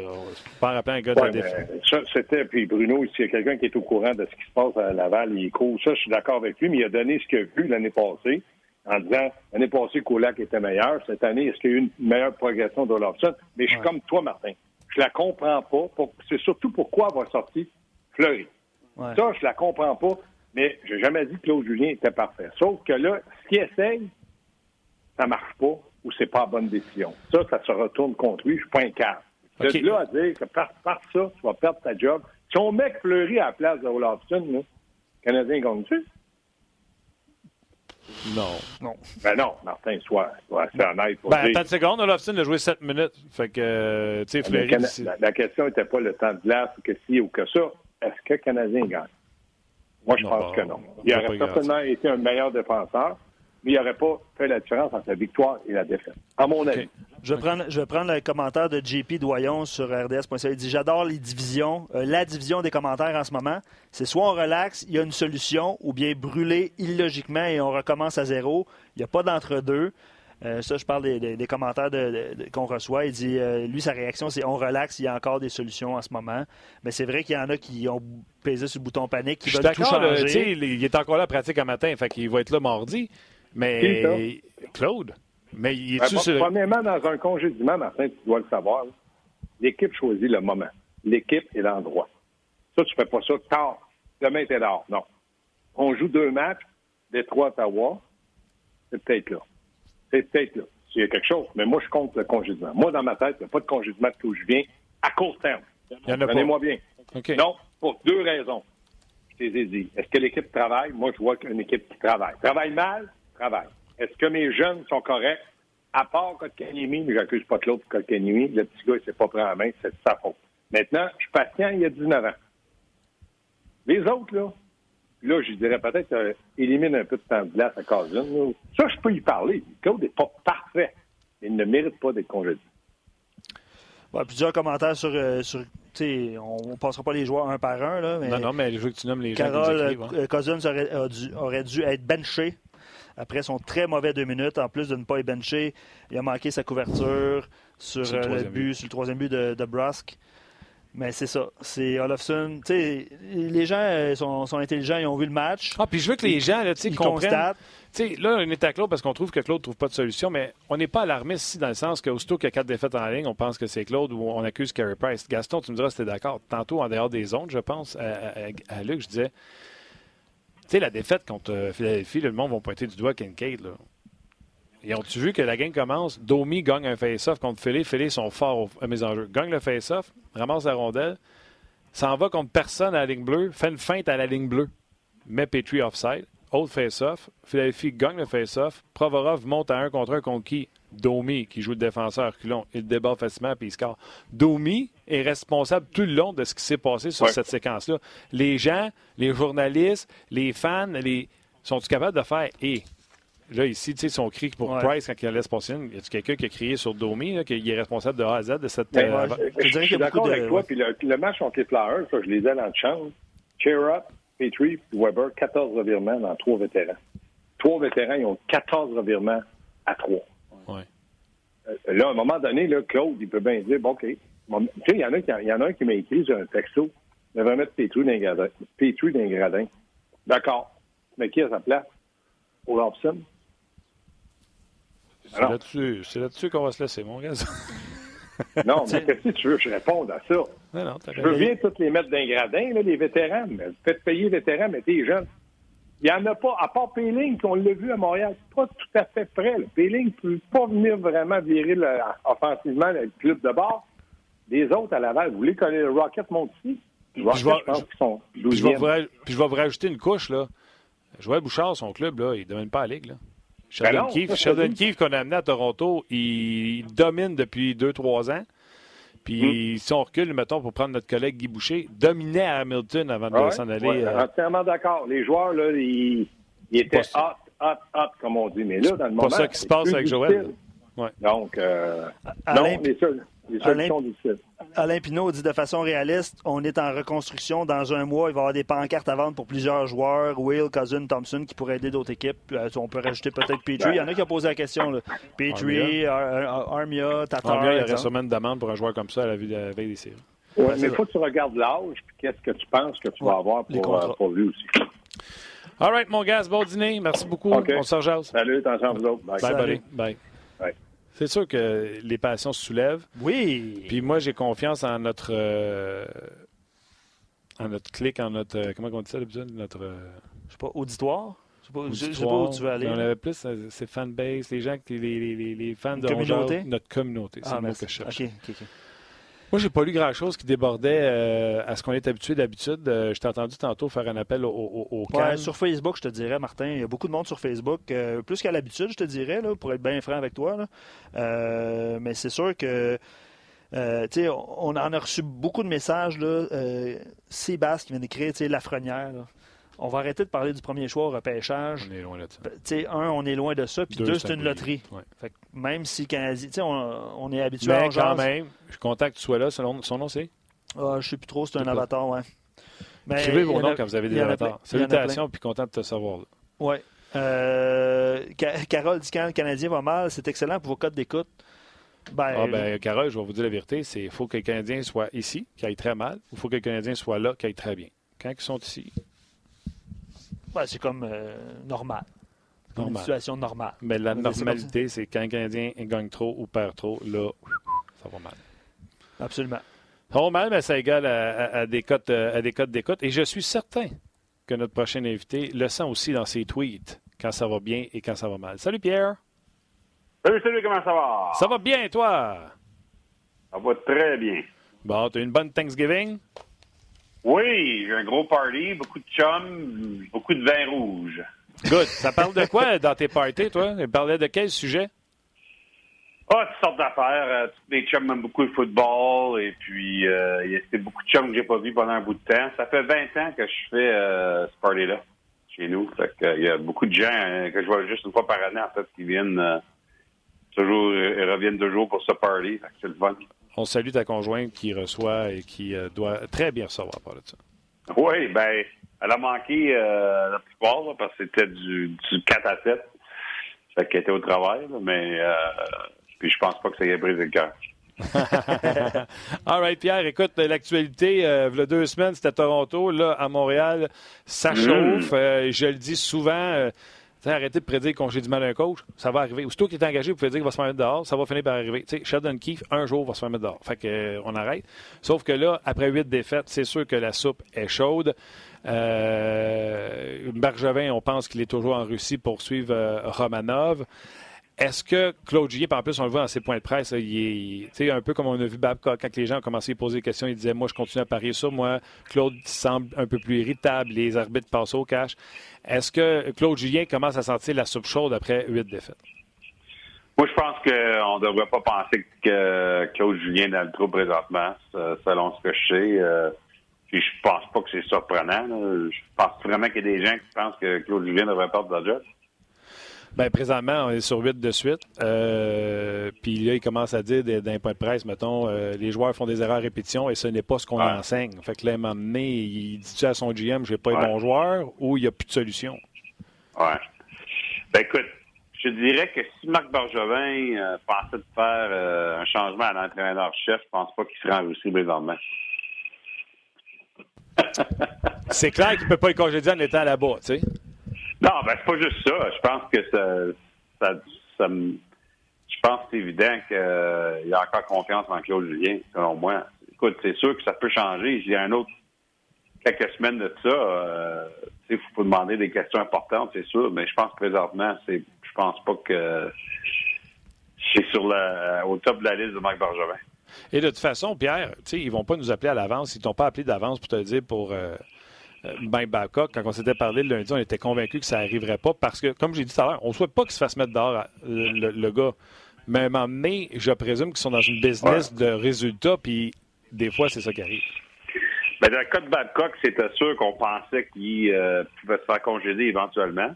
pas rappeler un gars de la défense. Ça, c'était. Puis Bruno, s'il y a quelqu'un qui est au courant de ce qui se passe à Laval, il court. Ça, je suis d'accord avec lui, mais il a donné ce qu'il a vu l'année passée en disant l'année passée, Kulak était meilleur. Cette année, est-ce qu'il y a eu une meilleure progression d'Olofsson? Mais je suis comme toi, Martin. Je la comprends pas. C'est surtout pourquoi avoir sorti Fleury. Ça, je la comprends pas. Mais j'ai jamais dit que Claude Julien était parfait. Sauf que là, s'il essaye, ça marche pas ou c'est pas la bonne décision. Ça, ça se retourne contre lui. Je suis pas un cas. Okay. là à dire que par, ça, tu vas perdre ta job. Si on met Fleury à la place de Olafson, le Canadien gagne-tu? Non. Non. Ben non, Martin, sois, sois assez honnête pour ben, dire... Attends une seconde, Olofsson a joué 7 minutes. Fait que, euh, tu sais, Fleury... La, la, question n'était pas le temps de glace, que si ou que ça. Est-ce que le Canadien gagne? Moi, je pense que non. Il aurait certainement été un meilleur défenseur, mais il n'aurait pas fait la différence entre la victoire et la défaite, à mon avis. Je vais, prendre, je vais prendre le commentaire de JP Doyon sur RDS.ca. Il dit J'adore les divisions. Euh, la division des commentaires en ce moment, c'est soit on relaxe, il y a une solution, ou bien brûler illogiquement et on recommence à zéro. Il n'y a pas d'entre-deux. Euh, ça, je parle des, commentaires qu'on reçoit. Il dit, euh, lui, sa réaction, c'est on relaxe, il y a encore des solutions en ce moment. Mais c'est vrai qu'il y en a qui ont pesé sur le bouton panique, qui veulent tout changer. il est encore là à pratique un matin, fait qu'il va être là mardi. Mais Claude, mais il est ben, sur... Premièrement, dans un congédiement, Martin, tu dois le savoir, l'équipe choisit le moment. L'équipe et l'endroit. Ça, tu ne fais pas ça tard. Demain, tu es dehors. Non. On joue deux matchs, Détroit, Ottawa. C'est peut-être là. C'est peut-être là. S'il y a quelque chose. Mais moi, je compte le congédiement. Moi, dans ma tête, il n'y a pas de congédiement d'où je viens à court terme. Prenez-moi bien. Non, pour deux raisons. Je t'ai dit. Est-ce que l'équipe travaille? Moi, je vois qu'une équipe qui travaille. Travaille mal? Travaille. Est-ce que mes jeunes sont corrects? À part Kotkaniemi, mais j'accuse pas Claude pour Kotkaniemi, le petit gars, il s'est pas pris en main, c'est sa faute. Maintenant, je suis patient, il y a 19 ans. Les autres, là, là, je dirais peut-être euh, élimine un peu de temps de glace à Cousin. Ça, je peux y parler. Claude n'est pas parfait. Il ne mérite pas d'être congédié. plusieurs commentaires sur. Euh, sur on ne passera pas les joueurs un par un. Là, mais non, non, mais je veux que tu nommes les Carole, gens. Carole, Cousins aurait, aurait dû être benché après son très mauvais deux minutes, en plus de ne pas être benché, il a manqué sa couverture sur, le, euh, but, sur le troisième but de, de Brusk. Mais c'est ça. C'est Olofsson. les gens euh, sont, intelligents, ils ont vu le match. Ah, puis je veux que les gens là, comprennent. sais, là, on est à Claude parce qu'on trouve que Claude ne trouve pas de solution, mais on n'est pas alarmiste ici dans le sens qu'aussitôt qu'il y a quatre défaites en ligne, on pense que c'est Claude ou on accuse Carey Price. Gaston, tu me diras si tu es d'accord. Tantôt, en dehors des ondes, je pense, à Luc, je disais sais, la défaite contre euh, Philadelphie, le monde va pointer du doigt Kincaid. Là. Et ont-tu vu que la game commence? Domi gagne un face-off contre Philly. Philly sont forts à mes enjeux. Gagne le face-off, ramasse la rondelle, s'en va contre personne à la ligne bleue, fait une feinte à la ligne bleue, met Petrie offside, autre face-off. Philadelphie gagne le face-off. Provorov monte à un contre un contre qui? Domi, qui joue le défenseur reculon, il débat facilement puis il score. Domi est responsable tout le long de ce qui s'est passé sur cette séquence-là. Les gens, les journalistes, les fans, les... sont-ils capables de faire et Là, ici, tu sais, son cri pour Price quand il laisse passer une, y a quelqu'un qui a crié sur Domi, qu'il est responsable de A à Z de cette. Ben, euh, je, je, suis d'accord avec toi. Puis le, match contre les Flyers, ça, je les ai dans le champ. Cheer up, Petrie, Weber, 14 revirements dans trois vétérans. Trois vétérans, ils ont 14 revirements à trois. Euh, là, à un moment donné, là, Claude, il peut bien dire, bon, OK. Tu sais, il y, en a, y en a un qui m'a écrit sur un texto, il va mettre Petru dans gradin. Petru dans gradin. D'accord. Mais qui a sa place? Olafson? C'est là-dessus, là qu'on va se laisser, mon gars. non, mais que tu veux je réponde à ça? Non, non, je veux bien toutes les mettre d'un gradin, là, les vétérans. Mais faites payer les vétérans, mais t'es jeunes. Il n'y en a pas, à part Péling, qu'on l'a vu à Montréal, pas tout à fait prêt. Péling ne peut pas venir vraiment virer offensivement le club de bord. Les autres à Laval, vous voulez que le Rocket monte ici? je, vais, puis je vais vous rajouter une couche. là. Joël Bouchard, son club, là, il ne domine pas la Ligue. Là. Sheldon, ben Sheldon Keefe, qu'on a amené à Toronto, il domine depuis 2-3 ans. Puis hmm. si on recule, mettons, pour prendre notre collègue Guy Boucher, dominait à Hamilton avant de s'en aller. Ouais, euh, Entièrement d'accord. Les joueurs, là, ils, étaient hot, hot, hot, comme on dit. Mais là, dans le moment. C'est pas ça qui se passe avec Joël. Ouais. Donc, euh, non, mais ça, Alain, Alain Pinault dit de façon réaliste, on est en reconstruction. Dans un mois, il va y avoir des pancartes à vendre pour plusieurs joueurs, Will, Cousin, Thompson, qui pourraient aider d'autres équipes. Euh, on peut rajouter peut-être Petrie. Il y en a qui ont posé la question. Là. Petrie, Armia, Tatar. Armia, il y aurait sûrement une demande pour un joueur comme ça à la veille des séries. Oui, mais il faut que tu regardes l'âge, puis qu'est-ce que tu penses que tu vas avoir pour, euh, pour lui aussi. All right, mon gars, bon dîner. Merci beaucoup. On se rejoint. Salut, à vous autres. Bye, Bye, Bye. Bye. C'est sûr que les passions se soulèvent. Oui. Puis moi, j'ai confiance en notre. Euh, en notre clic, en notre. Euh, comment on dit ça d'habitude? Notre. Euh, je sais pas, auditoire? Je sais, pas, sais pas où tu veux aller. On avait plus, c'est fanbase, les gens, les, les, les fans de communauté? notre communauté. C'est ah, le mot que je cherche. OK, OK, OK. Moi, j'ai pas lu grand-chose qui débordait euh, à ce qu'on est habitué d'habitude. Euh, je t'ai entendu tantôt faire un appel au, au, Sur Facebook, je te dirais, Martin, il y a beaucoup de monde sur Facebook, euh, plus qu'à l'habitude, je te dirais, là, pour être bien franc avec toi. mais c'est sûr que on en a reçu beaucoup de messages. Là, Sébastien qui vient d'écrire Lafrenière. On va arrêter de parler du premier choix au repêchage. On est loin de ça. un, on est loin de ça. Puis deux, c'est une loterie. même si Canadien, on, on est habitué à quand même, je suis content que tu sois là. Son, son nom, c'est? Ah, Je ne sais plus trop, c'est un avatar, ouais. Écrivez vos noms quand vous avez des avatars. Salutations, puis content de te savoir. Oui. Euh, Carole dit quand le Canadien va mal, c'est excellent pour vos codes d'écoute. Ben, ah, ben, Carole, je vais vous dire la vérité, c'est il faut que le Canadien soit ici, qu'il aille très mal, ou il faut que le Canadien soit là, qu'il aille très bien. Quand ils sont ici. C'est comme euh, normal. Une situation normale. Mais la normalité, c'est quand un Canadien gagne trop ou perd trop, là, ça va mal. Absolument. Ça va mal, mais ça égale à, des cotes à des cotes d'écoute. Et je suis certain que notre prochain invité le sent aussi dans ses tweets, quand ça va bien et quand ça va mal. Salut Pierre. Salut, salut, comment ça va? Ça va bien, toi? Ça va très bien. Bon, tu as une bonne Thanksgiving? Oui, j'ai un gros party, beaucoup de chums, beaucoup de vin rouge. Good. Ça parle de quoi dans tes parties, toi? Ça parlait de quel sujet? Ah, toutes sortes d'affaires. Euh, les chums aiment beaucoup le football. Et puis, euh, il y a beaucoup de chums que j'ai pas vus pendant un bout de temps. Ça fait 20 ans que je fais euh, ce party-là chez nous. Fait que, il y a beaucoup de gens hein, que je vois juste une fois par année, en fait, qui viennent toujours, ils reviennent toujours pour ce party. c'est le fun. On salue ta conjointe qui reçoit et qui doit très bien recevoir par de ça. Oui, ben, elle a manqué la plupart parce que c'était du, du 4 à 7. Fait qu'elle était au travail, mais puis je pense pas que ça y ait brisé le cœur. All right, Pierre, écoute, l'actualité, euh, il y a deux semaines, c'était Toronto. Là, à Montréal, ça mm. chauffe. Euh, je le dis souvent. Euh, arrêtez de prédire qu'on j'ai du mal à un coach. Ça va arriver. Aussitôt qu'il est engagé, vous pouvez dire qu'il va se faire mettre dehors. Ça va finir par arriver. sais, Sheldon Keefe, un jour, va se faire mettre dehors. Fait que, euh, on arrête. Sauf que là, après huit défaites, c'est sûr que la soupe est chaude. Euh, Bergevin, on pense qu'il est toujours en Russie pour suivre Romanov. Est-ce que Claude Julien, en plus, on le voit dans ses points de presse, il est un peu comme on a vu Babcock, quand les gens ont commencé à poser des questions, il disait Moi, je continue à parier sur moi. Claude semble un peu plus irritable, les arbitres passent au cash. Est-ce que Claude Julien commence à sentir la soupe chaude après huit défaites? Moi, je pense qu'on ne devrait pas penser que Claude Julien est dans le trou présentement, selon ce que je sais. Euh, puis je pense pas que c'est surprenant. Je pense vraiment qu'il y a des gens qui pensent que Claude Julien devrait perdre la job. Bien, présentement, on est sur 8 de suite. Euh, puis là, il commence à dire d'un point de presse, mettons, euh, les joueurs font des erreurs à répétition et ce n'est pas ce qu'on enseigne. Fait que là, à un moment donné, il dit à son GM, j'ai pas ouais. bon joueur ou il n'y a plus de solution? Ouais. Ben écoute, je dirais que si Marc Bergevin euh, pensait de faire un changement à l'entraîneur-chef, je pense pas qu'il serait en Russie présentement. C'est clair qu'il ne peut pas le congédier en étant là-bas, tu sais. Non, ben c'est pas juste ça. Je pense que ça, je pense c'est évident qu'il y a encore confiance en Claude Julien, selon moi. Écoute, c'est sûr que ça peut changer. Il y a un autre quelques semaines de ça. Euh, il faut demander des questions importantes, c'est sûr, mais je pense que présentement, c'est je pense pas que c'est sur la au top de la liste de Marc Bergevin. Et de toute façon, Pierre, ils vont pas nous appeler à l'avance. Ils t'ont pas appelé d'avance pour te dire pour euh, ben Babcock, quand on s'était parlé le lundi, on était convaincu que ça n'arriverait pas parce que, comme j'ai dit tout à l'heure, on ne souhaite pas qu'il se fasse mettre dehors le, gars. Mais à un moment donné, je présume qu'ils sont dans une business de résultats, puis des fois, c'est ça qui arrive. Ben, dans le cas de Babcock, c'était sûr qu'on pensait qu'il euh, pouvait se faire congédier éventuellement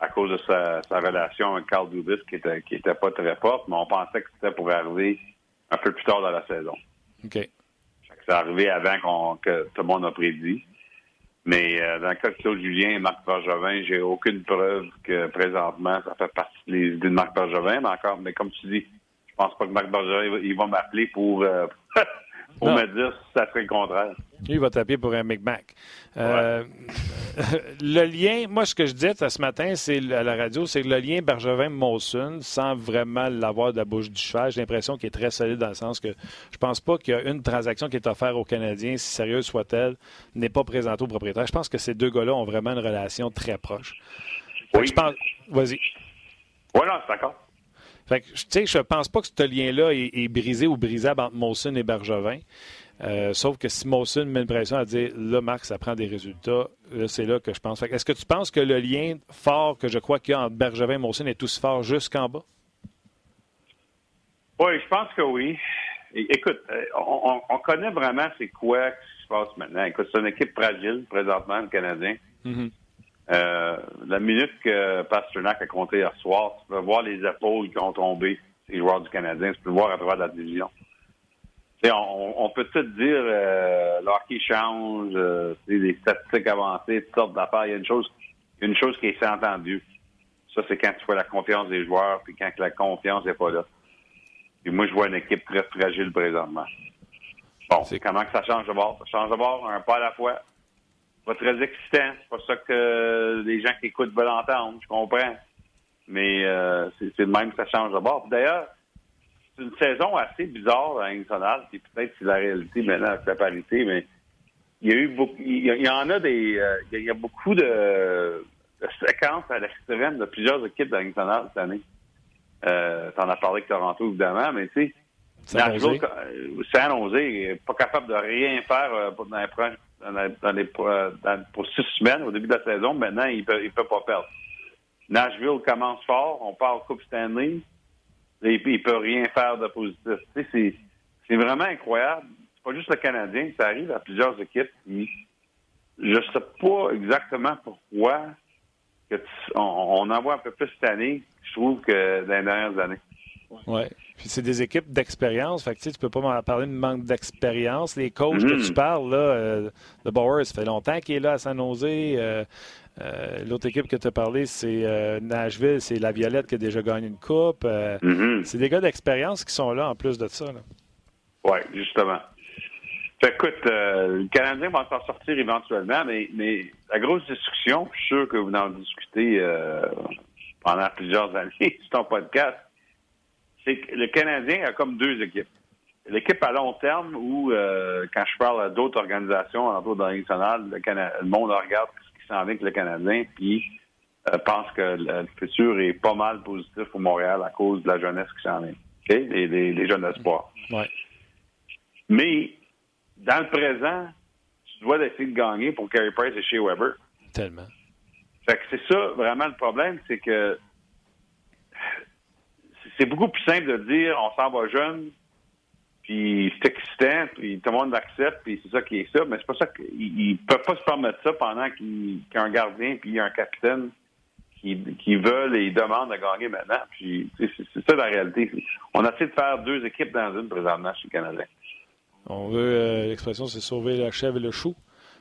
à cause de sa, relation avec Carl Dubis qui était, qui était pas très forte, mais on pensait que c'était pour arriver un peu plus tard dans la saison. OK. C'est arrivé avant que tout le monde a prédit. Mais euh, dans le cas de Claude Julien et Marc Bergevin, j'ai aucune preuve que présentement ça fait partie des idées de Marc Bergevin. Mais encore, mais comme tu dis, je pense pas que Marc Bergevin il va m'appeler pour euh, pour me dire si ça serait le contraire. il va taper pour un McMac. Euh, le lien, moi, ce que je disais ce matin, c'est à la radio, c'est que le lien Bergevin-Molson, sans vraiment l'avoir de la bouche du cheval, j'ai l'impression qu'il est très solide dans le sens que je pense pas qu'il y a une transaction qui est offerte aux Canadiens, si sérieuse soit-elle, n'est pas présentée au propriétaire. Je pense que ces deux gars-là ont vraiment une relation très proche. Oui. Je pense... Vas-y. Oui, non, c'est d'accord. Fait que, tu sais, je pense pas que ce lien-là est, brisé ou brisable entre Molson et Bergevin. Euh, sauf que si Molson met une pression à dire là, Marc, ça prend des résultats, c'est là que je pense. Est-ce que tu penses que le lien fort que je crois qu'il y a entre Bergevin et Molson est aussi fort jusqu'en bas? Oui, je pense que oui. Écoute, euh, on, connaît vraiment c'est quoi qui se passe maintenant. Écoute, c'est une équipe fragile présentement, le Canadien. Mm-hmm. Euh, la minute que Pasternak a compté hier soir, tu peux voir les épaules qui ont tombé, les joueurs du Canadien. Tu peux le voir à travers la division. On, on, peut tout dire euh, l'hockey change, euh, les statistiques avancées, toutes sortes d'affaires. Il y a une chose une chose qui est entendue. Ça, c'est quand tu vois la confiance des joueurs, puis quand la confiance n'est pas là. Puis moi, je vois une équipe très fragile présentement. Bon, c'est comment que ça change de bord? Ça change de bord un pas à la fois. Pas très excitant. C'est pas ça que les gens qui écoutent veulent entendre. Je comprends. Mais euh, c'est le même que ça change de bord. D'ailleurs, c'est une saison assez bizarre à nationale. Puis peut-être c'est la réalité maintenant avec la parité, mais il y a eu beaucoup. Il y en a des. Euh, il y a beaucoup de, séquences à l'extrême de plusieurs équipes de la nationale cette année. Euh, T'en as parlé avec Toronto, évidemment, mais tu sais, San Jose n'est pas capable de rien faire euh, pour, dans les, euh, pour six semaines au début de la saison. Maintenant, il ne peut, il pas perdre. Nashville commence fort. On parle Coupe Stanley. Et il ne peut rien faire de positif. C'est vraiment incroyable. C'est pas juste le Canadien. Ça arrive à plusieurs équipes. Je ne sais pas exactement pourquoi que on, en voit un peu plus cette année, je trouve, que dans les dernières années. Oui. Puis c'est des équipes d'expérience. Fait que, tu ne peux pas m'en parler de manque d'expérience. Les coachs que tu mm. parles, là, euh, de Bauer, ça fait longtemps qu'il est là à San Jose. Euh, euh, l'autre équipe que tu as parlé, c'est Nashville, c'est la Violette qui a déjà gagné une coupe. Mm-hmm. C'est des gars d'expérience qui sont là en plus de ça. Oui, justement. Fait, écoute, le Canadien va s'en sortir éventuellement, mais, mais la grosse discussion, je suis sûr que vous en discutez pendant plusieurs années sur ton podcast, c'est que le Canadien a comme deux équipes. L'équipe à long terme où, euh, quand je parle d'autres organisations autour de nationale, le, le monde regarde ce qui s'en vient avec le Canadien, puis euh, pense que le, futur est pas mal positif pour Montréal à cause de la jeunesse qui s'en vient. Les, les, jeunes espoirs. Ouais. Mais, dans le présent, tu dois essayer de gagner pour Carey Price et chez Weber. Tellement. Fait que c'est ça, vraiment, le problème, c'est que c'est beaucoup plus simple de dire on s'en va jeune, puis c'est excitant, puis tout le monde l'accepte, puis c'est ça qui est ça. Mais c'est pas ça qu'ils peuvent pas se permettre ça pendant qu'il y a un gardien puis un capitaine qui, qui veulent et demandent de gagner maintenant. Puis c'est ça la réalité. On essaie de faire deux équipes dans une présentement chez le Canadien. On veut euh, l'expression c'est sauver la chèvre et le chou.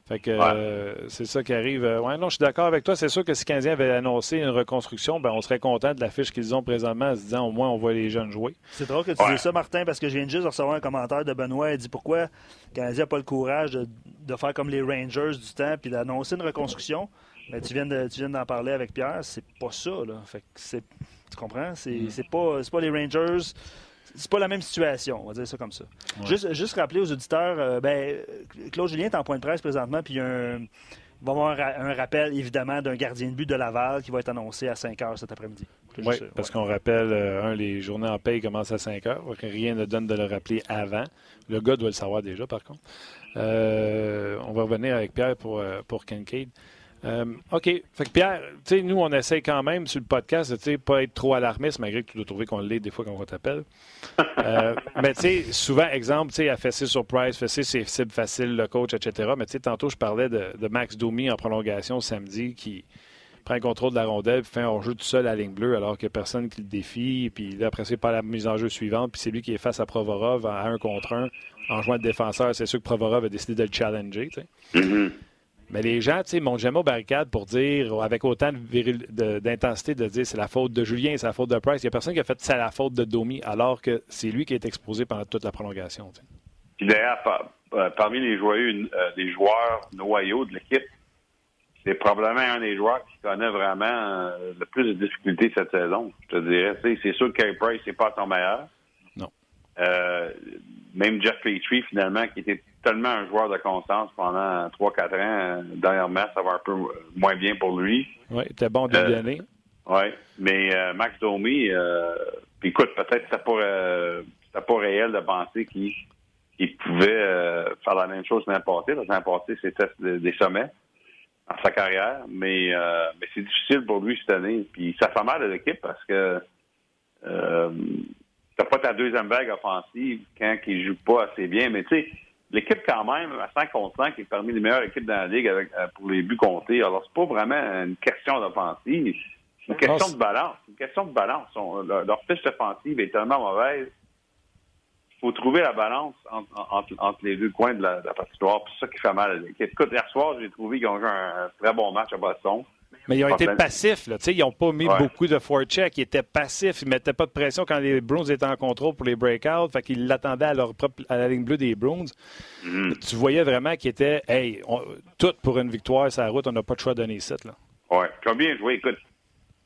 Fait que euh, c'est ça qui arrive. Euh, ouais, non, je suis d'accord avec toi. C'est sûr que si Canadien avait annoncé une reconstruction, ben, on serait content de la fiche qu'ils ont présentement en se disant au moins on voit les jeunes jouer. C'est drôle que tu dises ça, Martin, parce que je viens juste de recevoir un commentaire de Benoît. Il dit pourquoi le Canadien n'a pas le courage de, faire comme les Rangers du temps puis d'annoncer une reconstruction? Mais tu viens d'en parler avec Pierre, c'est pas ça. Là. Fait que c'est, tu comprends? C'est, mm. c'est pas, pas les Rangers c'est pas la même situation, on va dire ça comme ça. Juste, juste rappeler aux auditeurs, euh, ben, Claude Julien est en point de presse présentement, puis il, va y avoir un, rappel, évidemment, d'un gardien de but de Laval qui va être annoncé à 5 heures cet après-midi. Oui, parce qu'on rappelle, euh, un, les journées en paye commencent à 5 heures. Rien ne donne de le rappeler avant. Le gars doit le savoir déjà, par contre. Euh, on va revenir avec Pierre pour, pour Kincaid. Euh, OK. Fait que Pierre, tu sais, nous, on essaie quand même sur le podcast de pas être trop alarmiste, malgré que tu dois trouver qu'on l'est des fois quand on t'appelle. Euh, mais tu sais, souvent, exemple, tu sais, à fesser sur Price, fesser, c'est cible facile, le coach, etc. Mais tu sais, tantôt, je parlais de, Max Domi en prolongation samedi qui prend le contrôle de la rondelle puis fait un jeu tout seul à la ligne bleue alors qu'il n'y a personne qui le défie. Puis là, après, c'est pas la mise en jeu suivante. Puis c'est lui qui est face à Provorov à un contre un en jouant de défenseur. C'est sûr que Provorov a décidé de le challenger. Tu sais. Mais les gens, tu sais, montent jamais aux barricades pour dire, avec autant d'intensité, de, dire c'est la faute de Julien, c'est la faute de Price. Il n'y a personne qui a fait c'est la faute de Domi, alors que c'est lui qui est exposé pendant toute la prolongation. Puis d'ailleurs, euh, parmi les joueurs, euh, les joueurs noyaux de l'équipe, c'est probablement un des joueurs qui connaît vraiment euh, le plus de difficultés cette saison. Je te dirais, c'est sûr que Price n'est pas son meilleur. Non. Même Jeff Petrie, finalement, qui était tellement un joueur de constance pendant 3-4 ans. Euh, dernièrement, ça va un peu moins bien pour lui. Oui, il était bon de euh, l'année. Oui, mais euh, Max Domi, puis écoute, peut-être que c'était pas, pas réel de penser qu'il pouvait faire la même chose l'année passée. L'année passée, c'était des sommets dans sa carrière, mais, mais c'est difficile pour lui cette année. Puis ça fait mal à l'équipe parce que euh, t'as pas ta deuxième vague offensive quand il joue pas assez bien. Mais tu sais, l'équipe quand même, à 5 contre 5, est parmi les meilleures équipes dans la Ligue avec, euh, pour les buts comptés. Alors, c'est pas vraiment une question d'offensive. C'est une question de balance. Une question de balance. leur, fiche offensive est tellement mauvaise. Il faut trouver la balance entre, les deux coins de la, de la C'est ça qui fait mal à l'équipe. Écoute, hier soir, j'ai trouvé qu'ils ont joué un, très bon match à Boston. Mais ils ont été passifs. Là. Ils n'ont pas mis beaucoup de forecheck. Ils étaient passifs. Ils ne mettaient pas de pression quand les Bruins étaient en contrôle pour les breakouts. Fait qu'ils l'attendaient à, leur propre, à la ligne bleue des Bruins. Mm-hmm. Tu voyais vraiment qu'ils étaient hey, tout pour une victoire sur la route. On n'a pas de choix de donner ça. Oui. Combien joué? Écoute,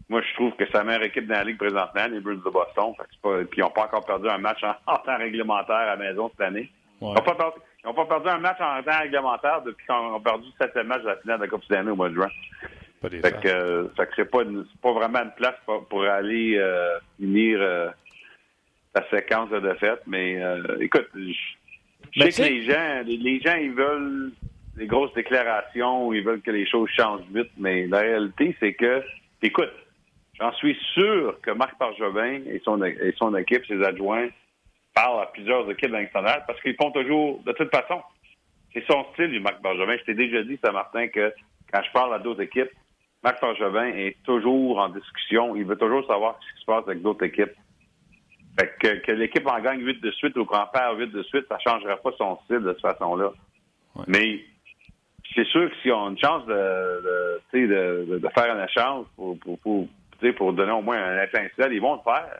moi, je trouve que c'est la meilleure équipe dans la Ligue présentement, les Bruins de Boston. Fait Puis ils n'ont pas encore perdu un match en, temps réglementaire à la maison cette année. Ils n'ont pas, pas, perdu un match en temps réglementaire depuis qu'on a perdu le septième match de la finale de la Coupe Stanley au mois de juin. Pas fait, que, euh, fait que c'est pas, pas vraiment une place pour, aller euh, finir euh, la séquence de défaites. Mais écoute, je sais que les gens, les, gens, ils veulent des grosses déclarations, ils veulent que les choses changent vite, mais la réalité, c'est que, écoute, j'en suis sûr que Marc Parjovin et son, et son équipe, ses adjoints, parlent à plusieurs équipes nationales parce qu'ils font toujours, de toute façon, c'est son style, du Marc Bergevin. Je t'ai déjà dit, Saint-Martin, que quand je parle à d'autres équipes, Marc Bergevin est toujours en discussion. Il veut toujours savoir ce qui se passe avec d'autres équipes. Fait que, que l'équipe en gagne 8 de suite ou qu'on perd 8 de suite, ça ne changera pas son style de cette façon-là. Mais c'est sûr que si on a une chance de, de, de, faire un échange pour, pour, pour, pour donner au moins un étincelle, ils vont le faire.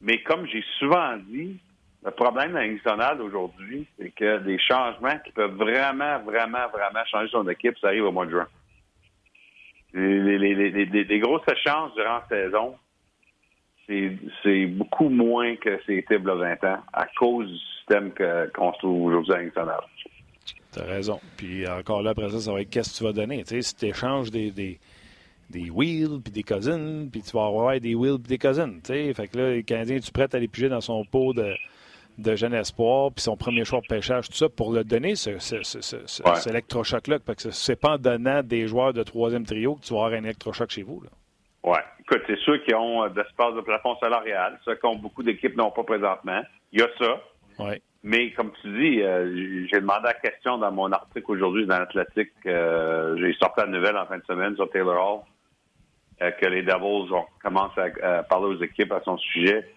Mais comme j'ai souvent dit, le problème national aujourd'hui, c'est que des changements qui peuvent vraiment, vraiment, vraiment changer son équipe, ça arrive au mois de juin. Les, grosses échanges durant la saison, c'est beaucoup moins que c'était il y a 20 ans à cause du système qu'on se trouve aujourd'hui à national. Tu as raison. Puis encore là, après ça, ça va être qu'est-ce que tu vas donner. Tu si tu échanges des, wheels puis des cousins, puis tu vas avoir des wheels puis des cousins. Tu fait que là, les Canadiens, tu prêtes à les piger dans son pot de de jeune espoir, puis son premier choix de pêchage, tout ça, pour le donner, ce, ce, ce, ce électrochoc-là. Parce que c'est pas en donnant des joueurs de troisième trio que tu vas avoir un électrochoc chez vous. Oui. Écoute, c'est sûr qu'ils ont euh, d'espace de plafond salarial, ce qu'ont beaucoup d'équipes n'ont pas présentement. Il y a ça. Ouais. Mais comme tu dis, euh, j'ai demandé la question dans mon article aujourd'hui dans l'Atlantique. Euh, j'ai sorti la nouvelle en fin de semaine sur Taylor Hall que les Devils ont commencé à, parler aux équipes à son sujet.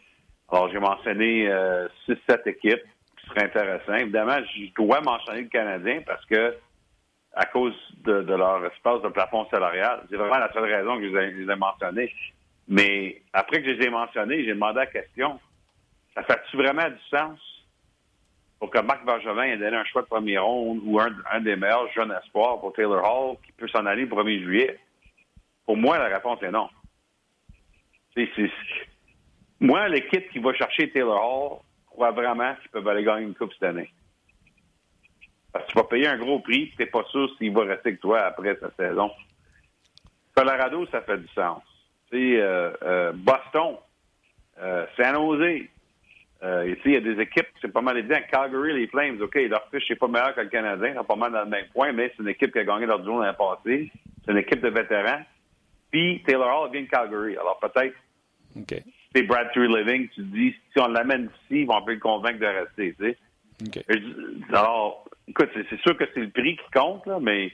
Alors, j'ai mentionné 6-7 euh, équipes qui seraient intéressantes. Évidemment, je dois mentionner le Canadien parce que à cause de, leur espace de plafond salarial. C'est vraiment la seule raison que je les ai, mentionnés. Mais après que je les ai mentionnés, j'ai demandé la question, ça fait-tu vraiment du sens pour que Marc Bergevin ait donné un choix de premier ronde ou un, des meilleurs jeunes espoirs pour Taylor Hall qui peut s'en aller le 1er juillet? Pour moi, la réponse est non. C'est, moi, l'équipe qui va chercher Taylor Hall croit vraiment qu'ils peuvent aller gagner une coupe cette année. Parce que tu vas payer un gros prix, tu n'es pas sûr s'il va rester avec toi après cette saison. Colorado, ça fait du sens. Euh, euh, Boston, euh, San Jose, euh, il y a des équipes, c'est pas mal évident. Calgary, les Flames, OK, leur fiche n'est pas meilleur que le Canadien, ils pas mal dans le même point, mais c'est une équipe qui a gagné leur duo l'année passée. C'est une équipe de vétérans. Puis Taylor Hall vient de Calgary. Alors peut-être OK c'est Brad Tree Living, tu dis, si on l'amène ici, ils vont peut le convaincre de rester, tu sais. Alors, écoute, c'est sûr que c'est le prix qui compte, là, mais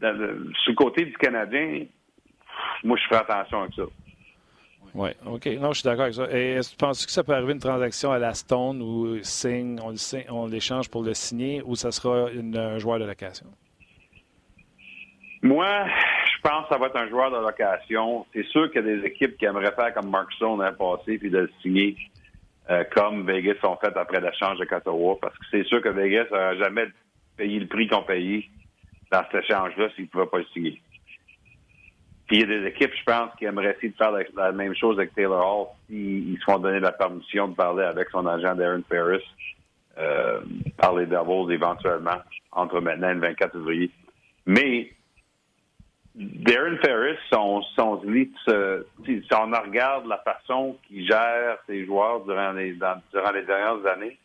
sur le côté du Canadien, moi, je ferai attention à ça. Oui, OK. Non, je suis d'accord avec ça. Et est-ce que tu penses que ça peut arriver une transaction à la Stone où signe, on l'échange pour le signer ou ça sera un joueur de location? Moi, je pense que ça va être un joueur de location. C'est sûr qu'il y a des équipes qui aimeraient faire comme Mark Stone l'an passé puis de le signer euh, comme Vegas ont fait après l'échange de Katawa parce que c'est sûr que Vegas n'aurait jamais payé le prix qu'on payé dans cet échange-là s'ils ne pouvaient pas le signer. Puis il y a des équipes, je pense, qui aimeraient essayer de faire la, même chose avec Taylor Hall s'ils se font donner la permission de parler avec son agent Darren Ferris euh, par les éventuellement entre maintenant et le 24 février. Mais Darren Ferris, son, son si on regarde la façon qu'il gère ses joueurs durant les, durant les dernières années,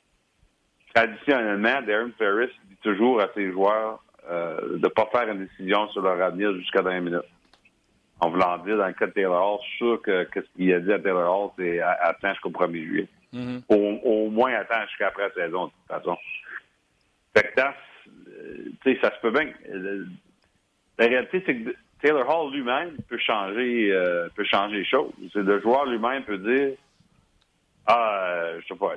traditionnellement, Darren Ferris dit toujours à ses joueurs euh, de ne pas faire une décision sur leur avenir jusqu'à 20 minutes. En voulant dire, dans le cas de Taylor Hall, je suis sûr que, ce qu'il a dit à Taylor Hall, c'est attends jusqu'au 1er juillet. Mm-hmm. au, moins attends jusqu'après la saison, de toute façon. Fait que euh, ça se peut bien. Euh, la réalité, c'est que Taylor Hall lui-même peut changer euh, peut changer les choses. Le joueur lui-même peut dire Ah, je sais pas,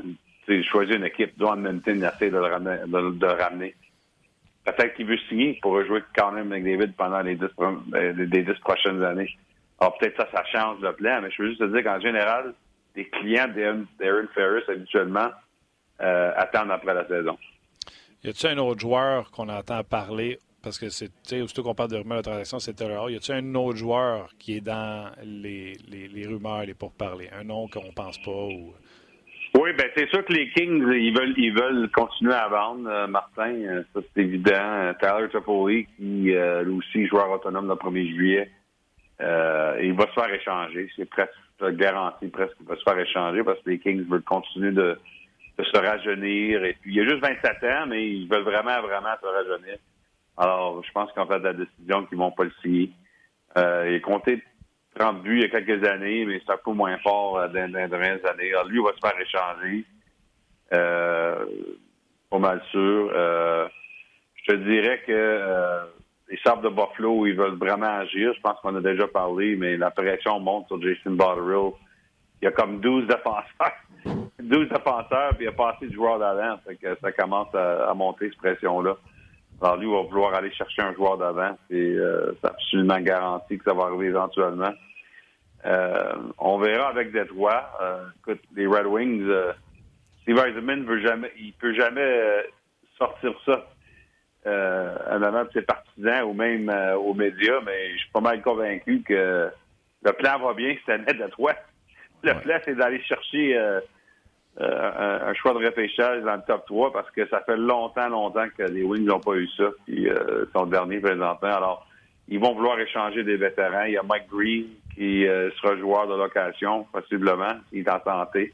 choisir une équipe, Don Minton essaie de le ramener. De, ramener. peut-être qu'il veut signer pour rejouer quand même avec David pendant les dix, les dix prochaines années. Alors peut-être ça, ça change le plan, mais je veux juste te dire qu'en général, les clients d'Aaron Ferris habituellement euh, attendent après la saison. Y a-t-il un autre joueur qu'on entend parler parce que c'est, aussitôt qu'on parle de rumeurs de transaction, c'est Taylor Y a-t-il un autre joueur qui est dans les, les, les rumeurs, les pourparlers? Un nom qu'on pense pas ou? Oui, ben c'est sûr que les Kings, ils veulent ils veulent continuer à vendre, euh, Martin, euh, ça c'est évident. Tyler Toffoli, qui lui aussi joueur autonome le 1er juillet, il va se faire échanger. C'est presque garanti presque qu'il va se faire échanger parce que les Kings veulent continuer de, se rajeunir. Et puis, il y a juste 27 ans, mais ils veulent vraiment, vraiment se rajeunir. Alors, je pense qu'en fait, la décision qu'ils vont pas le signer. Euh, il a compté 30 buts il y a quelques années, mais c'est un peu moins fort euh, dans, les dernières années. Alors, lui, il va se faire échanger. Euh, pas mal sûr. Euh, je te dirais que les Sabres de Buffalo, ils veulent vraiment agir. Je pense qu'on a déjà parlé, mais la pression monte sur Jason Botterill. Il y a comme 12 défenseurs. 12 défenseurs, puis il a pas assez de joueurs d'avant. ça commence à, monter, cette pression-là. Alors, lui, il va vouloir aller chercher un joueur d'avant. Euh, c'est absolument garanti que ça va arriver éventuellement. Euh, on verra avec Detroit. Euh, écoute, les Red Wings, euh, Steve Eisenman veut jamais, il peut jamais euh, sortir ça euh, en avant de ses partisans ou même aux médias, mais je suis pas mal convaincu que le plan va bien cette année de toi. Le plan, c'est d'aller chercher euh, un, choix de repêchage dans le top 3 parce que ça fait longtemps, longtemps que les Wings n'ont pas eu ça. Puis son dernier présentement. Alors, ils vont vouloir échanger des vétérans. Il y a Mike Green qui sera joueur de location, possiblement. Il est en santé.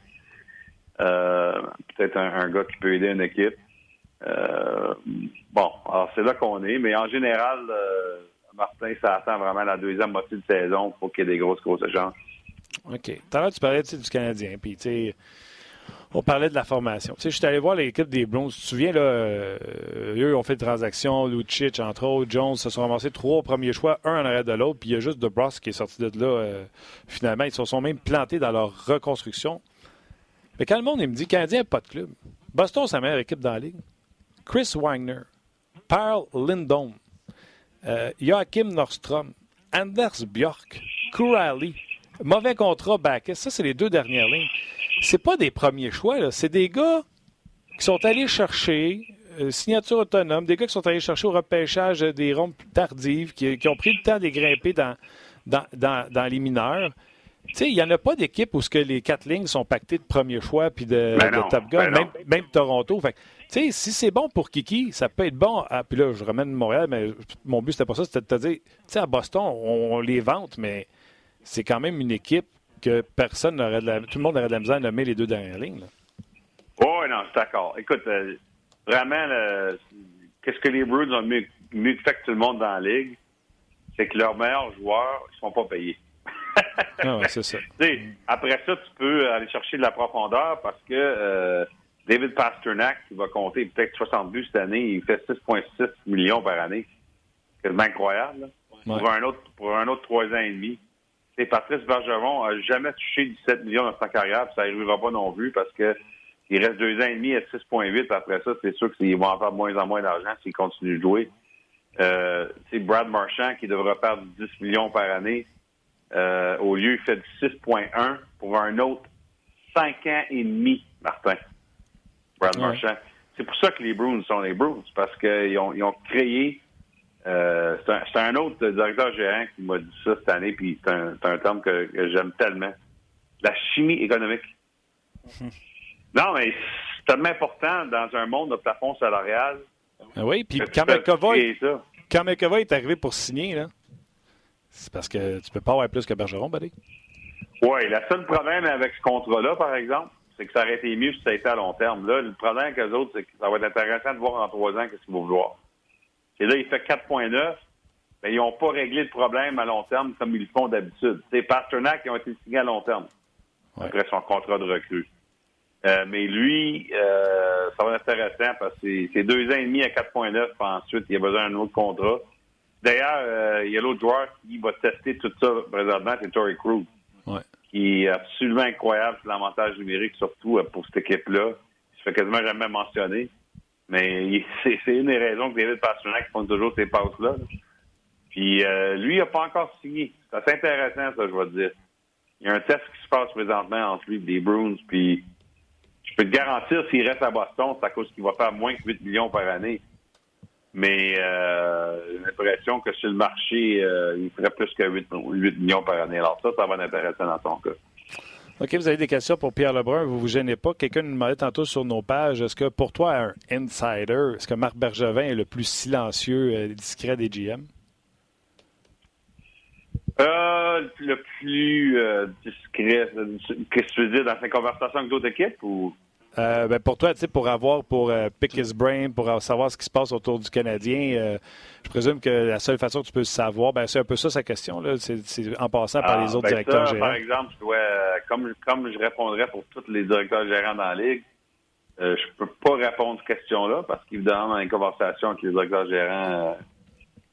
Peut-être un, gars qui peut aider une équipe. Euh, bon, alors c'est là qu'on est, mais en général, euh, Martin, ça attend vraiment la deuxième moitié de saison pour qu'il y ait des grosses, grosses échanges. OK. Tout à l'heure, tu parlais du Canadien, puis tu sais, on parlait de la formation. Tu sais, je suis allé voir l'équipe des Browns. Tu te souviens, là, euh, eux ont fait des transactions, Lucic, entre autres, Jones, se sont ramassés trois premiers choix, un en arrêt de l'autre, puis il y a juste DeBrus qui est sorti de là. finalement, ils se sont même plantés dans leur reconstruction. Mais quand le monde il me dit Canadien n'a pas de club, Boston, sa meilleure équipe dans la ligue. Chris Wagner, Paul Lindholm, euh, Joachim Nordstrom, Anders Bjork, Kurali, mauvais contrat Bacchus. Ça, c'est les deux dernières lignes. C'est pas des premiers choix, c'est des gars qui sont allés chercher euh, signature autonome, des gars qui sont allés chercher au repêchage des rondes tardives, qui, ont pris le temps de grimper dans, dans, les mineurs. Tu sais, il n'y en a pas d'équipe où ce que les quatre lignes sont pactées de premier choix puis de, ben Top Gun, ben même, même, Toronto. Fait tu sais, si c'est bon pour Kiki, ça peut être bon. À, puis là, je ramène Montréal, mais mon but, c'était pas ça. C'était de te dire, tu sais, à Boston, on, les vante, mais c'est quand même une équipe que personne n'aurait de la, tout le monde aurait de la misère à nommer les deux dernières lignes. Oui, non, je suis d'accord. Écoute, euh, vraiment, qu'est-ce que les Bruins ont mieux, mieux fait que tout le monde dans la ligue? C'est que leurs meilleurs joueurs ne sont pas payés. ah ouais, c'est ça. après ça, tu peux aller chercher de la profondeur parce que euh, David Pasternak, qui va compter peut-être 60 buts cette année, il fait 6,6 millions par année. C'est incroyable. Pour un autre pour un autre trois ans et demi. Et Patrice Bergeron n'a jamais touché 17 millions dans sa carrière, puis ça n'arrivera pas non plus parce que il reste deux ans et demi à 6,8. Après ça, c'est sûr qu'ils vont en faire de moins en moins d'argent s'ils continuent de jouer. Euh, c'est Brad Marchand qui devra perdre 10 millions par année. Euh, au lieu, il fait 6,1 pour un autre 5 ans et demi, Martin. Brad Marchand. C'est pour ça que les Bruins sont les Bruins, parce qu'ils ont, ils ont créé. Euh, c'est un, autre directeur gérant qui m'a dit ça cette année, puis c'est un, un, terme que, j'aime tellement. La chimie économique. non, mais c'est tellement important dans un monde de plafond salarial. Ah oui, puis quand McAvoy, quand McAvoy est arrivé pour signer, là, c'est parce que tu peux pas avoir plus que Bergeron, Buddy. Oui, le seul problème avec ce contrat-là, par exemple, c'est que ça aurait été mieux si ça été à long terme. Là, le problème avec eux autres, c'est que ça va être intéressant de voir en trois ans qu'est-ce qu'ils vont vouloir. Et là, il fait 4,9. Mais ils n'ont pas réglé le problème à long terme comme ils le font d'habitude. C'est Pasternak qui ont été signés à long terme après son contrat de recrue. Euh, mais lui, euh, ça va être intéressant parce que c'est deux ans et demi à 4,9. Ensuite, il a besoin d'un autre contrat. D'ailleurs, euh, il y a l'autre joueur qui va tester tout ça présentement, c'est Tory Cruz. Ouais qui est absolument incroyable sur l'avantage numérique, surtout euh, pour cette équipe-là. Il se fait quasiment jamais mentionner. Mais c'est une des raisons que David Pasternak font toujours ces passes-là. Puis euh, lui, il n'a pas encore signé. C'est intéressant, ça, je vais te dire. Il y a un test qui se passe présentement entre lui et les Bruins, puis je peux te garantir, s'il reste à Boston, c'est à cause qu'il va faire moins que 8 millions par année. Mais euh, j'ai l'impression que sur le marché, euh, il ferait plus que 8, 8, millions par année. Alors ça, ça va être intéressant dans son cas. OK, vous avez des questions pour Pierre Lebrun, vous vous gênez pas. Quelqu'un nous demandait tantôt sur nos pages, est-ce que pour toi, un insider, est-ce que Marc Bergevin est le plus silencieux et discret des GM? Euh, le plus euh, discret, qu'est-ce que tu veux dire, dans ses conversations avec d'autres équipes ou? Euh, ben pour toi, pour avoir, pour euh, pick his brain, pour savoir ce qui se passe autour du Canadien, euh, je présume que la seule façon que tu peux savoir, ben c'est un peu ça sa question, c'est, en passant par les ah, autres ben directeurs gérants. Par exemple, je dois, comme, comme je répondrais pour tous les directeurs gérants dans la Ligue, je peux pas répondre à cette question-là parce qu'évidemment, dans les conversations avec les directeurs gérants,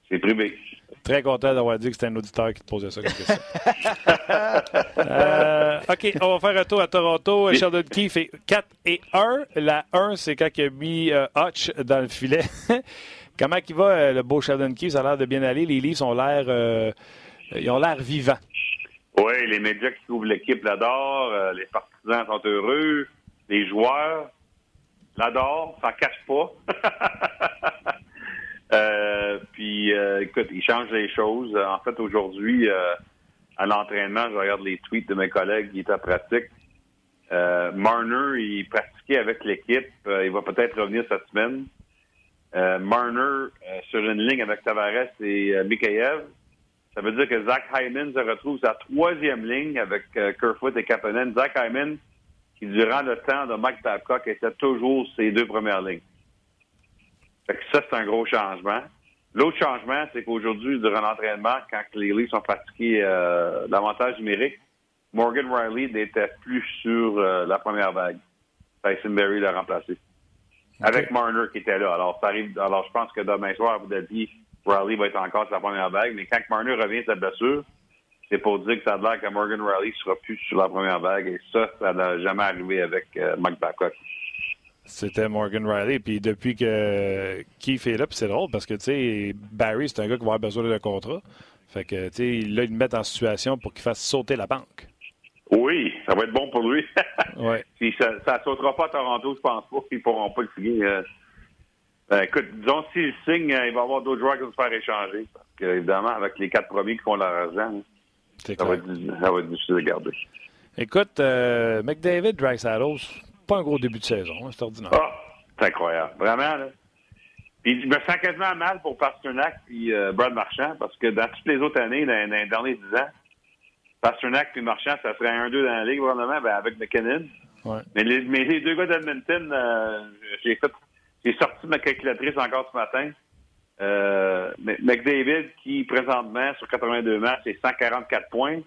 c'est privé. Très content d'avoir dit que c'était un auditeur qui te posait ça comme question. euh, OK, on va faire un tour à Toronto. Sheldon Keefe fait 4 et 1. La 1, c'est quand il a mis euh, Hutch dans le filet. Comment il va, euh, le beau Sheldon Keefe? Ça a l'air de bien aller. Les Leafs ont l'air, euh, ils ont l'air vivants. Oui, les médias qui couvrent l'équipe l'adorent. les partisans sont heureux. Les joueurs l'adorent. Ça cache pas. Euh, puis, euh, écoute, il change les choses. En fait, aujourd'hui, euh, à l'entraînement, je regarde les tweets de mes collègues qui étaient pratiques. Marner, il pratiquait avec l'équipe. il va peut-être revenir cette semaine. Marner, sur une ligne avec Tavares et Mikhaev. Ça veut dire que Zach Hyman se retrouve sa troisième ligne avec Kerfoot et Kapanen. Zach Hyman, qui durant le temps de Mike Babcock était toujours ses deux premières lignes. Fait que ça, c'est un gros changement. L'autre changement, c'est qu'aujourd'hui, durant l'entraînement, quand les Leafs ont pratiqué euh, l'avantage numérique, Morgan Riley n'était plus sur euh, la première vague. Tyson Berry l'a remplacé. Avec Marner qui était là. Alors, ça arrive. Alors, je pense que demain soir, vous avez dit Riley va être encore sur la première vague. Mais quand Marner revient de sa blessure, c'est pour dire que ça a l'air que Morgan Riley sera plus sur la première vague. Et ça, ça n'a jamais arrivé avec euh, Mike Babcock. C'était Morgan Riley. Puis depuis que Keith est là, c'est drôle parce que, tu sais, Barry, c'est un gars qui va avoir besoin d'un contrat. Fait que, tu sais, là, il le met en situation pour qu'il fasse sauter la banque. Oui, ça va être bon pour lui. ouais. Puis ça ne sautera pas à Toronto, je pense pas. Ils ne pourront pas le signer. Euh. Ben, écoute, disons, s'il signe, euh, il va y avoir d'autres joueurs qui vont se faire échanger. Parce que, évidemment, avec les quatre premiers qui font leur argent, ça va, être, ça va, être, difficile de garder. Écoute, euh, McDavid, Dragsaddles, pas un gros début de saison. C'est ordinaire. Ah, c'est incroyable. Vraiment, là. Puis je me sens quasiment mal pour Pasternak et euh, Brad Marchand parce que dans toutes les autres années, dans, les derniers dix ans, Pasternak et Marchand, ça serait un 2 dans la ligue, probablement, ben, avec McKinnon. Ouais. Mais, les, mais les deux gars d'Edmonton, euh, j'ai fait j'ai sorti ma calculatrice encore ce matin. Euh, McDavid, qui présentement, sur 82 matchs, c'est 144 points.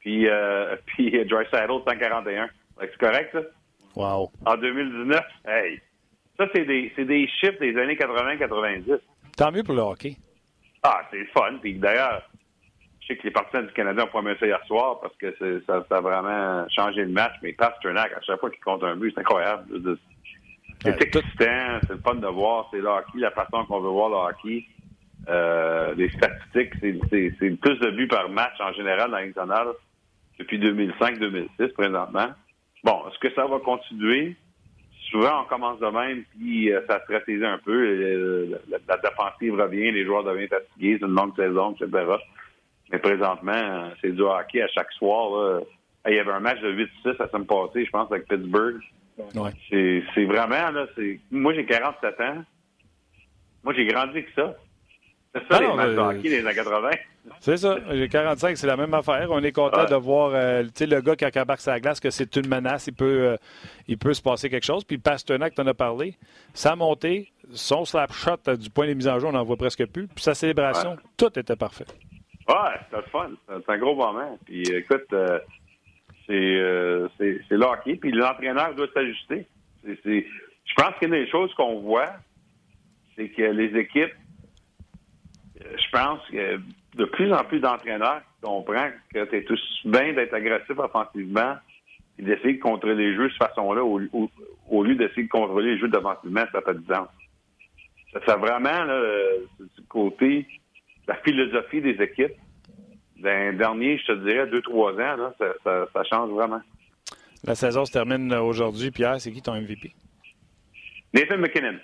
Puis, euh, puis Dry Saddle, 141. C'est correct, ça? Wow. En 2019, hey, ça, c'est des, des chiffres des années 80-90. Tant mieux pour le hockey. Ah, c'est fun. Puis d'ailleurs, je sais que les partisans du Canada ont promis ça hier soir parce que ça, ça, a vraiment changé le match. Mais Pasternak, à chaque fois qu'il compte un but, c'est incroyable. C'est excitant, c'est le fun de voir. C'est le hockey, la façon qu'on veut voir le hockey. Euh, les statistiques, c'est plus de buts par match en général dans l'international depuis 2005-2006 présentement. Bon, est-ce que ça va continuer? Souvent, on commence de même, puis euh, ça se ressaisit un peu. Euh, la, défensive revient, les joueurs deviennent fatigués, c'est une longue saison, etc. Mais présentement, c'est du hockey à chaque soir. Il y avait un match de 8-6 la semaine passée, je pense, avec Pittsburgh. Ouais. C'est vraiment, là, c'est. Moi, j'ai 47 ans. Moi, j'ai grandi avec ça. C'est ça, les matchs de hockey des années 80. C'est ça. J'ai 45, c'est la même affaire. On est content de voir euh, le gars qui a embarque sa glace, que c'est une menace. Il peut, euh, il peut se passer quelque chose. Puis Pasternak, tu en as parlé. Sa montée, son slap shot euh, du point des mises en jeu, on n'en voit presque plus. Puis sa célébration, tout était parfait. Ouais, c'était le fun. C'est un gros moment. Puis écoute, c'est le hockey. Puis l'entraîneur doit s'ajuster. Je pense qu'une des choses qu'on voit, c'est que les équipes je pense que de plus en plus d'entraîneurs comprennent que tu es tous bien d'être agressif offensivement, et d'essayer de contrôler les jeux de cette façon-là au, lieu d'essayer de contrôler les jeux défensivement, ça fait du sens. Ça vraiment là, du côté la philosophie des équipes. D'un dernier, je te dirais, deux, trois ans, là, ça, change vraiment. La saison se termine aujourd'hui. Pierre, c'est qui ton MVP? Nathan McKinnon.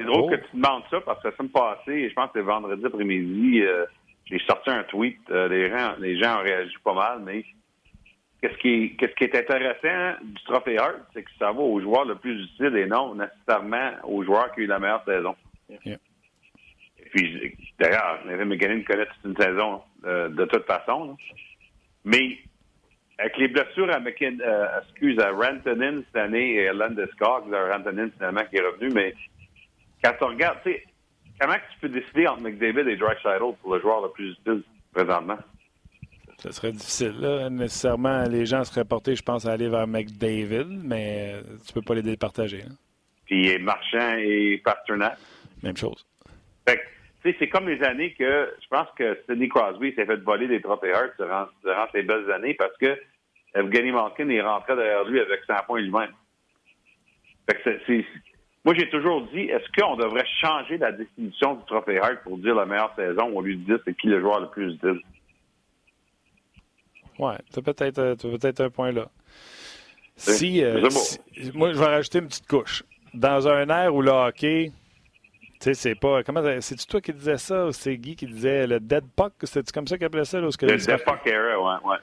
C'est drôle oh. que tu demandes ça parce que la semaine passée, je pense que c'est vendredi après-midi, euh, j'ai sorti un tweet. Euh, les, gens, les gens ont réagi pas mal, mais qu'est-ce qui, est, qu'est-ce qui est intéressant du trophée Hart, c'est que ça va aux joueurs le plus utile et non nécessairement aux joueurs qui ont eu la meilleure saison. Et puis, d'ailleurs, McKinnon connaît toute une saison euh, de toute façon. Mais avec les blessures à McKin, excuse, à Rantanen cette année et à Landeskog, Rantanen finalement qui est revenu, mais quand tu regardes, tu sais, comment tu peux décider entre McDavid et Drexler pour le joueur le plus utile présentement? Ce serait difficile. Là. Nécessairement, les gens seraient portés, je pense, à aller vers McDavid, mais tu peux pas les départager. Hein. Puis Marchand et Pasternak. Même chose. Fait que, c'est comme les années que je pense que Sidney Crosby s'est fait voler des trophées Hart durant, durant ces belles années parce que Evgeny Malkin est rentré derrière lui avec 100 points lui-même. Fait que c'est, moi, j'ai toujours dit, est-ce qu'on devrait changer la définition du trophée Hart pour dire la meilleure saison au lieu de dire c'est qui le joueur le plus utile? Oui, tu peut-être euh, peut un point là. Si, euh, moi, je vais rajouter une petite couche. Dans un air où le hockey, tu sais, c'est pas. Comment c'est-tu toi qui disais ça ou c'est Guy qui disait le dead puck? C'est comme ça qu'il appelait ça? Là, le dead puck era, ouais, ouais.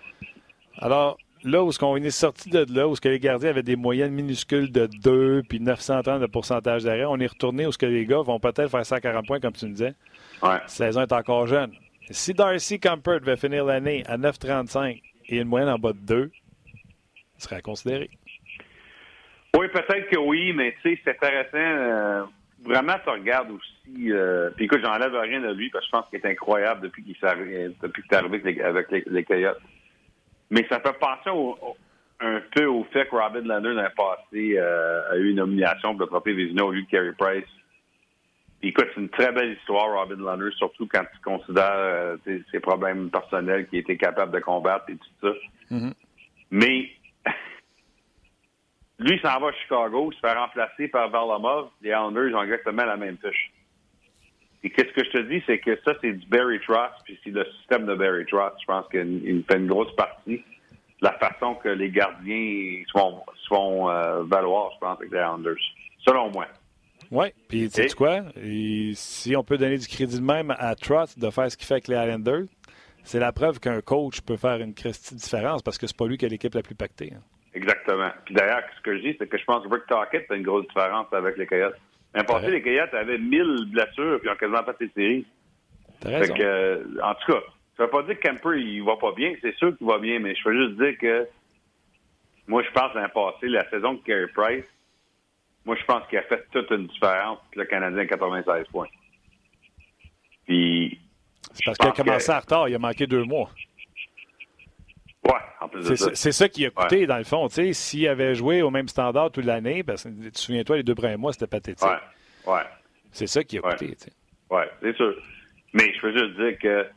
Alors, là où on est sorti de là, où ce que les gardiens avaient des moyennes minuscules de 2 puis 930 de pourcentage d'arrêt, on est retourné où ce que les gars vont peut-être faire 140 points, comme tu me disais. Ouais. La saison est encore jeune. Si Darcy Comfort devait finir l'année à 9,35 et une moyenne en bas de 2, il serait à considérer. Oui, peut-être que oui, mais tu sais, c'est intéressant. Euh, vraiment, tu regardes aussi. Euh, puis écoute, j'enlève rien de lui parce que je pense qu'il est incroyable depuis qu'il est arrivé avec les, les Coyotes. Mais ça peut penser un peu au fait que Robin Leonard l'année passé euh, a eu une nomination pour le trophée Vézina au lieu de Carey Price. Puis écoute, c'est une très belle histoire, Robin Leonard, surtout quand tu considères euh, ses problèmes personnels qu'il était capable de combattre et tout ça. Mm-hmm. Mais lui s'en va à Chicago, se fait remplacer par Varlamov. Les Islanders ont exactement la même fiche. Et qu'est-ce que je te dis, c'est que ça, c'est du Barry Trotz, puis c'est le système de Barry Trotz. Je pense qu'il fait une grosse partie la façon que les gardiens se font, euh, valoir, je pense, avec les Islanders. Selon moi. Oui, puis tu sais quoi? si on peut donner du crédit de même à Trotz de faire ce qu'il fait avec les Islanders, c'est la preuve qu'un coach peut faire une différence parce que c'est pas lui qui a l'équipe la plus pactée. Hein. Exactement. Puis d'ailleurs, ce que je dis, c'est que je pense que Rick Tockett fait une grosse différence avec les Coyotes. L'année passé, les Coyotes avaient 1000 blessures puis ils ont quasiment pas de séries. Fait que, euh, en tout cas, ça veut pas dire que Kemper, il va pas bien. C'est sûr qu'il va bien, mais je veux juste dire que moi, je pense l'année passée, la saison de Carey Price, moi, je pense qu'il a fait toute une différence le Canadien à 96 points. Puis. C'est parce qu'il a commencé en retard, il a manqué deux mois. Ouais, ça. C'est ça qui a coûté, dans le fond. S'il avait joué au même standard toute l'année, parce que tu te souviens-toi, les deux premiers mois, c'était pathétique. Ouais. ouais. C'est ça qui a coûté. Oui, c'est sûr. Mais je veux juste dire que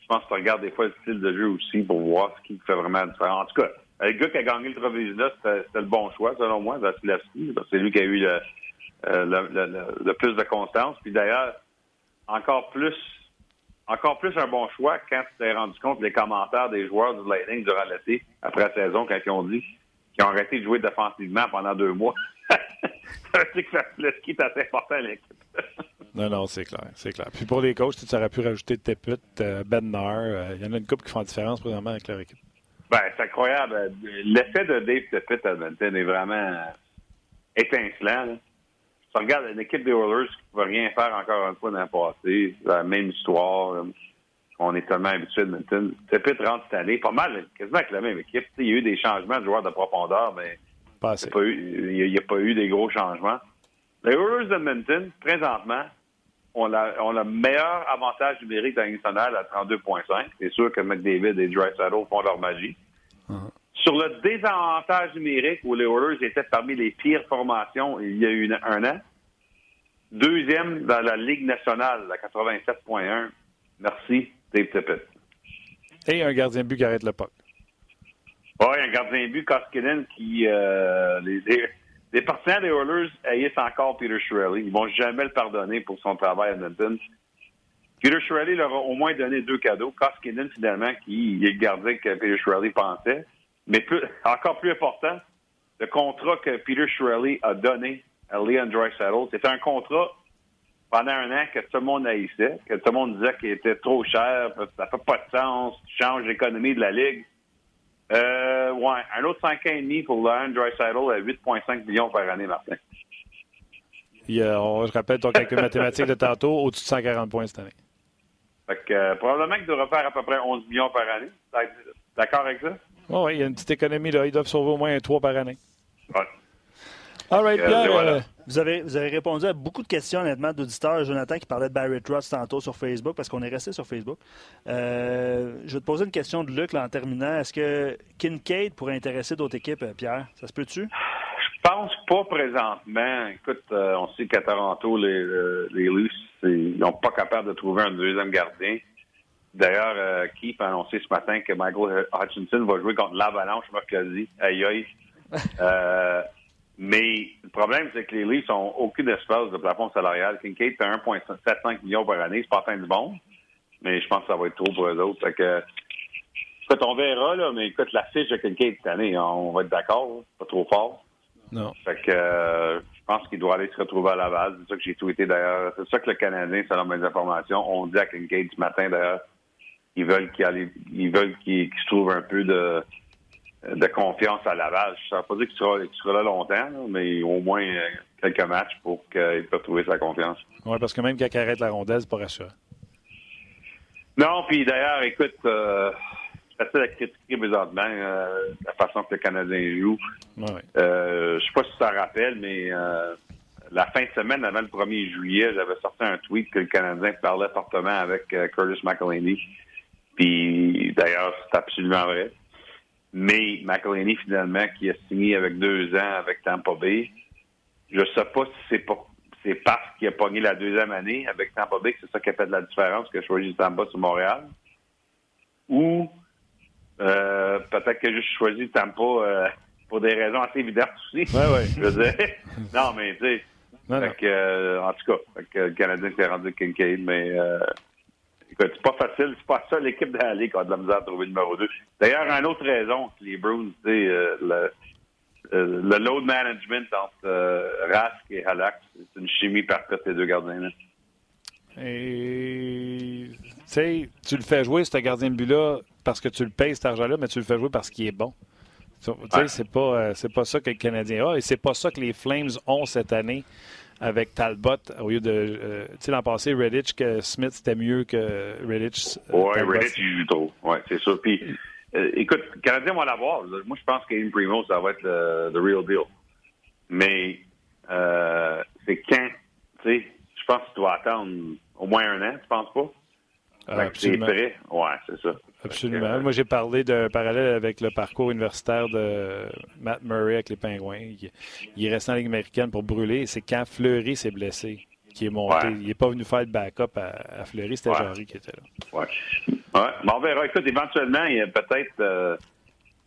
je pense que tu regardes des fois le style de jeu aussi pour voir ce qui fait vraiment la différence. En tout cas, le gars qui a gagné le trophée là, c'était le bon choix, selon moi, Vasilevski. C'est lui qui a eu euh, le, le, plus de constance. Puis d'ailleurs, encore plus encore plus un bon choix quand tu t'es rendu compte des commentaires des joueurs du Lightning durant l'été, après la saison, quand ils ont dit qu'ils ont arrêté de jouer défensivement pendant deux mois. dire que qui est assez important à l'équipe. non, non, c'est clair, c'est clair. Puis pour les coachs, tu aurais pu rajouter Teput, euh, Bednar. Euh, il y en a une couple qui font la différence présentement avec leur équipe. Ben, c'est incroyable. L'effet de Dave Teput à Edmonton est vraiment étincelant. Tu regardes une équipe des Oilers qui ne pouvait rien faire encore une fois dans le passé, la même histoire. On est tellement habitué de Edmonton. Teput rentre cette année, pas mal, quasiment avec la même équipe. il y a eu des changements de joueurs de profondeur, mais il n'y a, pas eu des gros changements. Les Oilers d'Edmonton, présentement, ont, le meilleur avantage numérique dans nationale à 32,5. C'est sûr que McDavid et Dry Saddle font leur magie. Uh-huh. Sur le désavantage numérique, où les Oilers étaient parmi les pires formations il y a eu un an, deuxième dans la Ligue nationale, à 87,1. Merci, Dave Tippett. Et un gardien de but qui arrête le puck. Oui, un gardien de but, Koskinen, qui. Euh, les, les, les, partisans des Oilers haïssent encore Peter Shirley. Ils vont jamais le pardonner pour son travail à Edmonton. Peter Shirley leur a au moins donné deux cadeaux. Koskinen, finalement, qui est le gardien que Peter Shirley pensait. Mais plus, encore plus important, le contrat que Peter Shirley a donné à Leon Draisaitl, c'était un contrat pendant un an que tout le monde haïssait, que tout le monde disait qu'il était trop cher, ça fait pas de sens, tu changes l'économie de la Ligue. Euh, ouais, un autre 5 ans et demi pour Leon Draisaitl à 8,5 millions par année, Martin. Il je rappelle ton calcul mathématique de tantôt, au-dessus de 140 points cette année. Fait que, euh, probablement qu'il devrait faire à peu près 11 millions par année. D'accord avec ça? Oh, oui, il y a une petite économie là. Ils doivent sauver au moins 3 par année. Ouais. All right, Pierre. Euh, vous, avez, vous avez répondu à beaucoup de questions, honnêtement, d'auditeurs. Jonathan qui parlait de Barry Trotz tantôt sur Facebook, parce qu'on est resté sur Facebook. Euh, je vais te poser une question de Luc là, en terminant. Est-ce que Kincaid pourrait intéresser d'autres équipes, Pierre? Ça se peut-tu? Je pense pas présentement. Écoute, on sait qu'à Toronto, les, les Leafs, ils n'ont pas capable de trouver un deuxième gardien. D'ailleurs, euh, Keith a annoncé ce matin que Michael Hutchinson va jouer contre l'Avalanche mercredi. Aïe aïe. euh, mais le problème, c'est que les Leafs n'ont aucune espace de plafond salarial. Kincaid fait 1,75 millions par année. C'est pas fin du monde. Mais je pense que ça va être trop pour eux autres. Fait que, écoute, on verra, là, mais écoute, la fiche de Kincaid cette année, on va être d'accord. Pas trop fort. Non. Fait que, euh, je pense qu'il doit aller se retrouver à la base. C'est ça que j'ai tweeté d'ailleurs. C'est ça que le Canadien, selon mes informations, on dit à Kincaid ce matin d'ailleurs ils veulent qu'il ils veulent qu'il se trouve un peu de, de confiance à Laval. Ça ne veut pas dire qu'il sera, sera, là longtemps, mais au moins euh, quelques matchs pour qu'il puisse trouver sa confiance. Oui, parce que même quand il arrête la rondelle, c'est pas rassurant. Non, puis d'ailleurs, écoute, euh, c'est facile à critiquer présentement euh, la façon que le Canadien joue. Ouais. Euh, je sais pas si ça rappelle, mais euh, la fin de semaine avant le 1er juillet, j'avais sorti un tweet que le Canadien parlait fortement avec Curtis McElhaney puis d'ailleurs, c'est absolument vrai. Mais McElhaney, finalement, qui a signé avec deux ans avec Tampa Bay, je ne sais pas si c'est parce qu'il a pogné la deuxième année avec Tampa Bay que c'est ça qui a fait de la différence que choisi Tampa sur Montréal. Ou euh, peut-être que j'ai choisi Tampa euh, pour des raisons assez évidentes aussi. Ouais, ouais. je veux dire. non, mais tu sais. Euh, en tout cas, le Canadien s'est rendu Kincaid, mais euh, Écoute, c'est pas facile. C'est pas ça l'équipe de la Ligue qui a de la misère à trouver le numéro 2. D'ailleurs, une autre raison, les Bruins, euh, le, euh, le load management entre euh, Rask et Halak, c'est une chimie parfaite, les deux gardiens. Là. Et tu sais, tu le fais jouer, ce gardien de but-là, parce que tu le payes cet argent-là, mais tu le fais jouer parce qu'il est bon. Tu sais, ouais. c'est pas, c'est pas ça que le Canadien a, et c'est pas ça que les Flames ont cette année avec Talbot au lieu de. Euh, tu sais, l'an passé, Redditch, que Smith, c'était mieux que Redditch. Euh, oui, Redditch, il joue trop. Oui, c'est ça. Puis, euh, écoute, le Canadien va l'avoir. Moi, je pense qu'Aim Primo, ça va être le, the real deal. Mais, euh, c'est quand, tu sais, je pense que tu dois attendre au moins un an, tu penses pas? Ah, c'est prêt. Ouais, c'est ça. Absolument. Moi, j'ai parlé d'un parallèle avec le parcours universitaire de Matt Murray avec les Pingouins. Il, est resté en Ligue américaine pour brûler. C'est quand Fleury s'est blessé qui est monté. Ouais. Il n'est pas venu faire le backup à, à Fleury. C'était Ouais. Jarry qui était là. Ouais. Ouais. Mais on verra. Écoute, éventuellement, il y a peut-être. euh,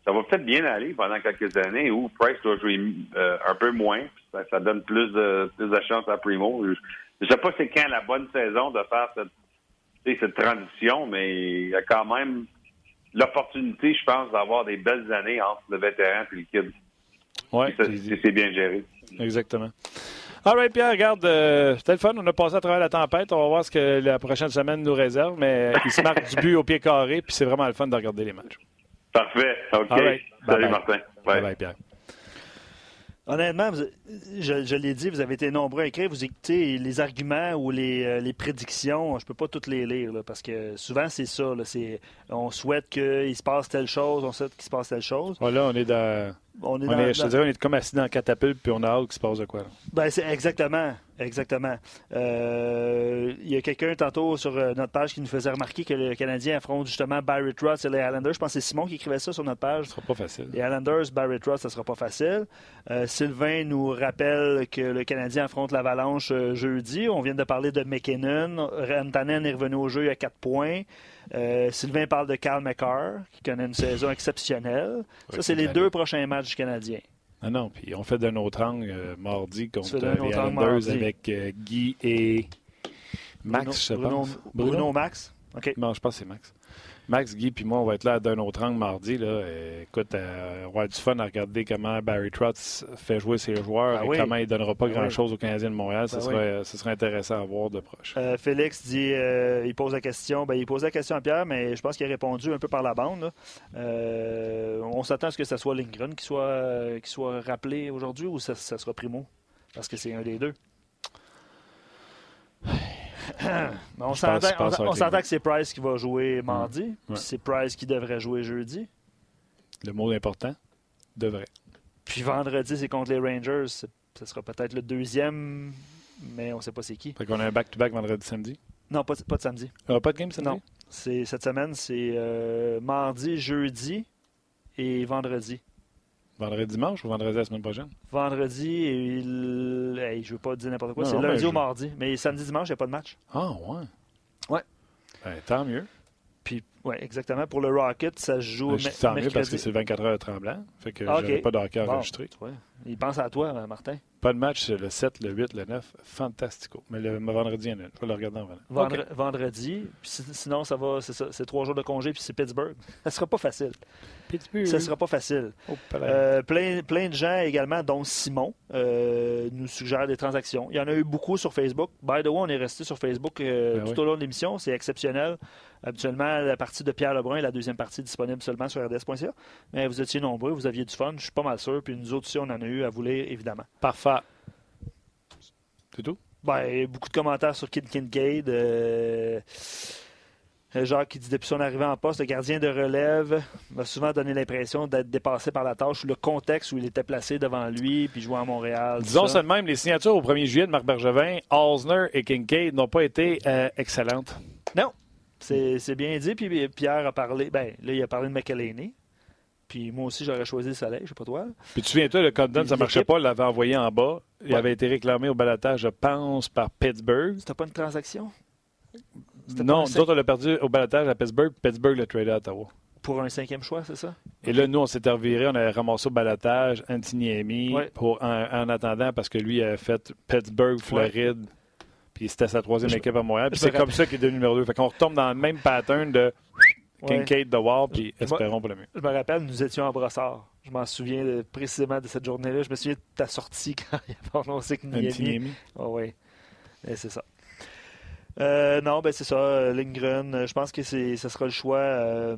ça va peut-être bien aller pendant quelques années où Price doit jouer euh, un peu moins. Ça, ça donne plus de, plus de chance à Primo. Je ne sais pas c'est quand la bonne saison de faire cette, cette transition, mais il y a quand même l'opportunité, je pense, d'avoir des belles années entre le vétéran et le kid. Oui, Si c'est- bien géré. exactement. All right, Pierre, regarde, euh, c'était le fun. On a passé à travers la tempête. On va voir ce que la prochaine semaine nous réserve, mais il se marque du but au pied carré, puis c'est vraiment le fun de regarder les matchs. Parfait. OK. Salut. Martin. Bye Bye. bye, Pierre. Honnêtement, vous- je, l'ai dit, vous avez été nombreux à écrire. Vous écoutez les arguments ou les, euh, prédictions. Je peux pas toutes les lire parce que souvent c'est ça. Là, on souhaite qu'il se passe telle chose, on souhaite qu'il se passe telle chose. Voilà, on est dans. On est On dans- est, je te dirais, on est comme assis dans la catapulte, puis on a hâte qu'il se passe de quoi. là. Ben, c'est exactement, exactement. Euh, Il y a quelqu'un tantôt sur euh, notre page qui nous faisait remarquer que le Canadien affronte justement Barry Trotz et les Islanders. Je pense que c'est Simon qui écrivait ça sur notre page. Ce sera pas facile. Les Islanders, Barry Trotz, ça sera pas facile. Euh, Sylvain nous rappelle que le Canadien affronte l'Avalanche jeudi. On vient de parler de McKinnon. Rantanen est revenu au jeu a 4 points. Euh, Sylvain parle de Carl McCarr, qui connaît une saison exceptionnelle. Ça, c'est les deux prochains matchs du Canadien. Ah non, puis on fait d'un autre angle euh, mardi contre les Islanders avec euh, Guy et Max, Bruno, je pense. Bruno, Bruno Max? OK. Non, je pense que c'est Max. Max, Guy, puis moi, on va être là d'un autre angle mardi. Là. écoute, euh, on va avoir du fun à regarder comment Barry Trotz fait jouer ses joueurs ben et comment il ne donnera pas ben grand-chose aux Canadiens de Montréal. Ce, ben serait, serait, intéressant à voir de proche. Euh, Félix dit, euh, il pose la question. Ben, il pose la question à Pierre, mais je pense qu'il a répondu un peu par la bande. on s'attend à ce que ce soit Lindgren qui soit, qui soit rappelé aujourd'hui ou ça, ça sera Primo? Parce que c'est un des deux. on s'entend que c'est Price qui va jouer mardi, c'est Price qui devrait jouer jeudi. Le mot important, devrait. Puis vendredi, c'est contre les Rangers. Ce sera peut-être le deuxième, mais on ne sait pas c'est qui. Fait qu'on a un back-to-back vendredi samedi? Non, pas, pas de samedi. Ah, pas de game samedi? Non. Cette semaine, c'est euh, mardi, jeudi et vendredi. Vendredi dimanche ou vendredi la semaine prochaine? Vendredi, et il... hey, je veux pas dire n'importe quoi. C'est lundi ou mardi. Mais samedi, dimanche, il n'y a pas de match. Ah, ouais. Ouais. Ben, tant mieux. Puis, ouais, exactement. Pour le Rocket, ça se joue ben, Tant mieux parce que c'est 24 heures tremblant. Fait que ah, okay. pas de hockey enregistré. Il pense à toi, Martin. Pas de match le 7, le 8, le 9. Fantastico. Mais le vendredi, il y en a Je vais le regarder en venant. Vendredi. sinon, ça va. C'est trois jours de congé, puis c'est Pittsburgh. Ça sera pas facile. Pittsburgh. Ça sera pas facile. Oh, euh, plein, plein de gens également, dont Simon, euh, nous suggèrent des transactions. Il y en a eu beaucoup sur Facebook. By the way, on est resté sur Facebook euh, ben tout au long de l'émission. C'est exceptionnel. Habituellement, la partie de Pierre Lebrun et la deuxième partie disponible seulement sur rds.ca. Mais vous étiez nombreux, vous aviez du fun, je suis pas mal sûr. Puis nous autres aussi, on en a eu à vous lire, évidemment. Parfait. C'est tout? Ben, beaucoup de commentaires sur Kid Kincaid. Euh, Jacques qui dit depuis son arrivée en poste, le gardien de relève m'a souvent donné l'impression d'être dépassé par la tâche, le contexte où il était placé devant lui, puis jouait à Montréal. Disons ça de même, les signatures au 1er juillet de Marc Bergevin, Osner et Kincaid n'ont pas été euh, excellentes. Non, c'est bien dit. Puis Pierre a parlé, ben là, il a parlé de McElhaney. Puis moi aussi, j'aurais choisi le soleil, je sais pas toi. Puis tu souviens-toi, le Condon, ça marchait pas, il l'avait envoyé en bas. Il avait été réclamé au balatage, je pense, par Pittsburgh. C'était pas une transaction? Non, nous autres, on l'a perdu au balatage à Pittsburgh. Pittsburgh l'a tradé à Ottawa. Pour un cinquième choix, c'est ça? Et là, nous, on s'était reviré, on avait ramassé au balatage Antiniemi pour, en, attendant, parce que lui avait fait Pittsburgh, Floride. Puis c'était sa troisième équipe à Montréal. Puis c'est comme ça qu'il est devenu numéro 2. Fait qu'on retombe dans le même pattern de Kincaid, de Wall, puis espérons pour le mieux. Je me rappelle, nous étions à Brossard. Je m'en souviens précisément de cette journée-là. Je me souviens de ta sortie quand il a annoncé que Niemi. Oh, oui, c'est ça. Euh, non, ben c'est ça, Lindgren. Je pense que ce sera le choix. Euh,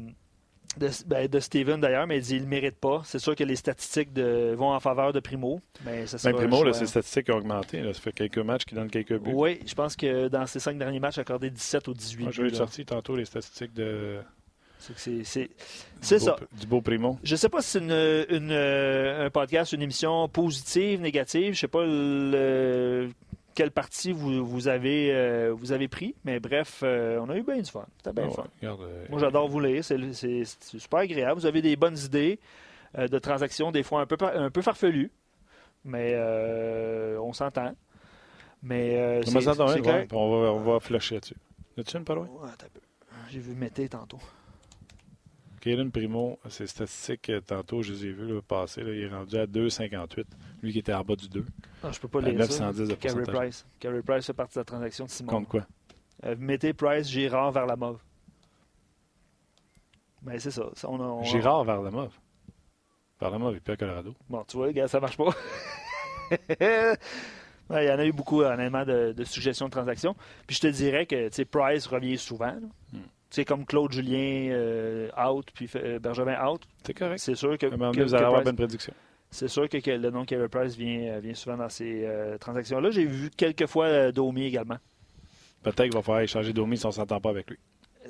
de, ben, de, Steven d'ailleurs, mais il dit qu'il ne mérite pas. C'est sûr que les statistiques de, vont en faveur de Primo. Mais ça ben, Primo, là, ses statistiques ont augmenté. Là. Ça fait quelques matchs qui donnent quelques buts. Oui, je pense que dans ses cinq derniers matchs, il a accordé 17 ou 18 Moi, buts. J'ai sorti tantôt les statistiques de. C'est ça. Du beau primo. Je ne sais pas si c'est une, une, un podcast, une émission positive, négative. Je ne sais pas le, quelle partie vous, vous avez, euh, vous avez pris. Mais bref, euh, on a eu bien du fun. C'était bien ah fun. Euh, Moi, j'adore vous lire. C'est super agréable. Vous avez des bonnes idées de transactions, des fois un peu, un peu farfelues. Mais on s'entend. Mais c'est on, va, on va flasher là-dessus. As-tu une parole? J'ai vu Mété tantôt. Kaden Primo, ses statistiques, tantôt, je les ai vues passer. il est rendu à 2,58. Lui qui était en bas du 2. Ah, je peux pas lire 910 ça. Carey Price. Carey Price fait partie de la transaction de Simon. Contre quoi? Euh, mettez Price, Girard vers la mauve. Ben, c'est ça. Girard vers la mauve. Vers la mauve, il peut à Colorado. Bon, tu vois, gars, ça marche pas. il y en a eu beaucoup, honnêtement, de, suggestions de transactions. Puis je te dirais que Price revient souvent. C'est hmm. comme Claude Julien euh, out, puis euh, Benjamin out. C'est correct. C'est sûr que. Mais vous allez avoir bonne prédiction c'est sûr que, le nom Carey Price vient, euh, vient souvent dans ces euh, transactions-là. J'ai vu quelques fois Domi également. Peut-être qu'il va falloir échanger Domi si on ne s'entend pas avec lui.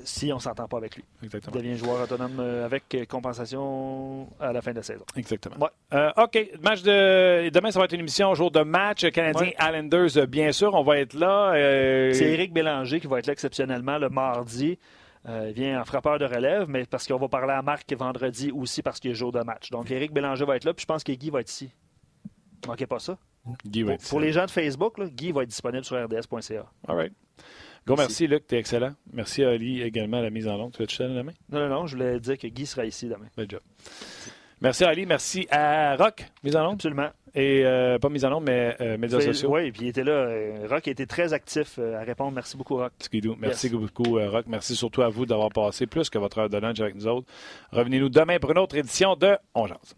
Si on ne s'entend pas avec lui. Exactement. Il devient joueur autonome avec compensation à la fin de la saison. Exactement. OK. Match de... Demain, ça va être une émission jour de match. Canadien Islanders, bien sûr. On va être là. C'est Éric Bélanger qui va être là exceptionnellement le mardi. Euh, il vient en frappeur de relève, mais parce qu'on va parler à Marc vendredi aussi parce qu'il est jour de match. Donc, Éric Bélanger va être là, puis je pense que Guy va être ici. Ne manquez pas ça. Guy va pour, pour les gens de Facebook, Guy va être disponible sur rds.ca. All right. Go, merci, Luc, t'es excellent. Merci à Ali également à la mise en onde. Tu veux te demain? Non, non, non, je voulais dire que Guy sera ici demain. Bel job. Merci Ali, merci à Rock, mise en onde. Absolument. Et euh, pas mise en onde, mais euh, médias sociaux. Oui, puis il était là. Euh, Rock été très actif à répondre. Merci beaucoup, Rock. Merci beaucoup, Rock. Merci surtout à vous d'avoir passé plus que votre heure de lunch avec nous autres. Revenez-nous demain pour une autre édition de On Jase.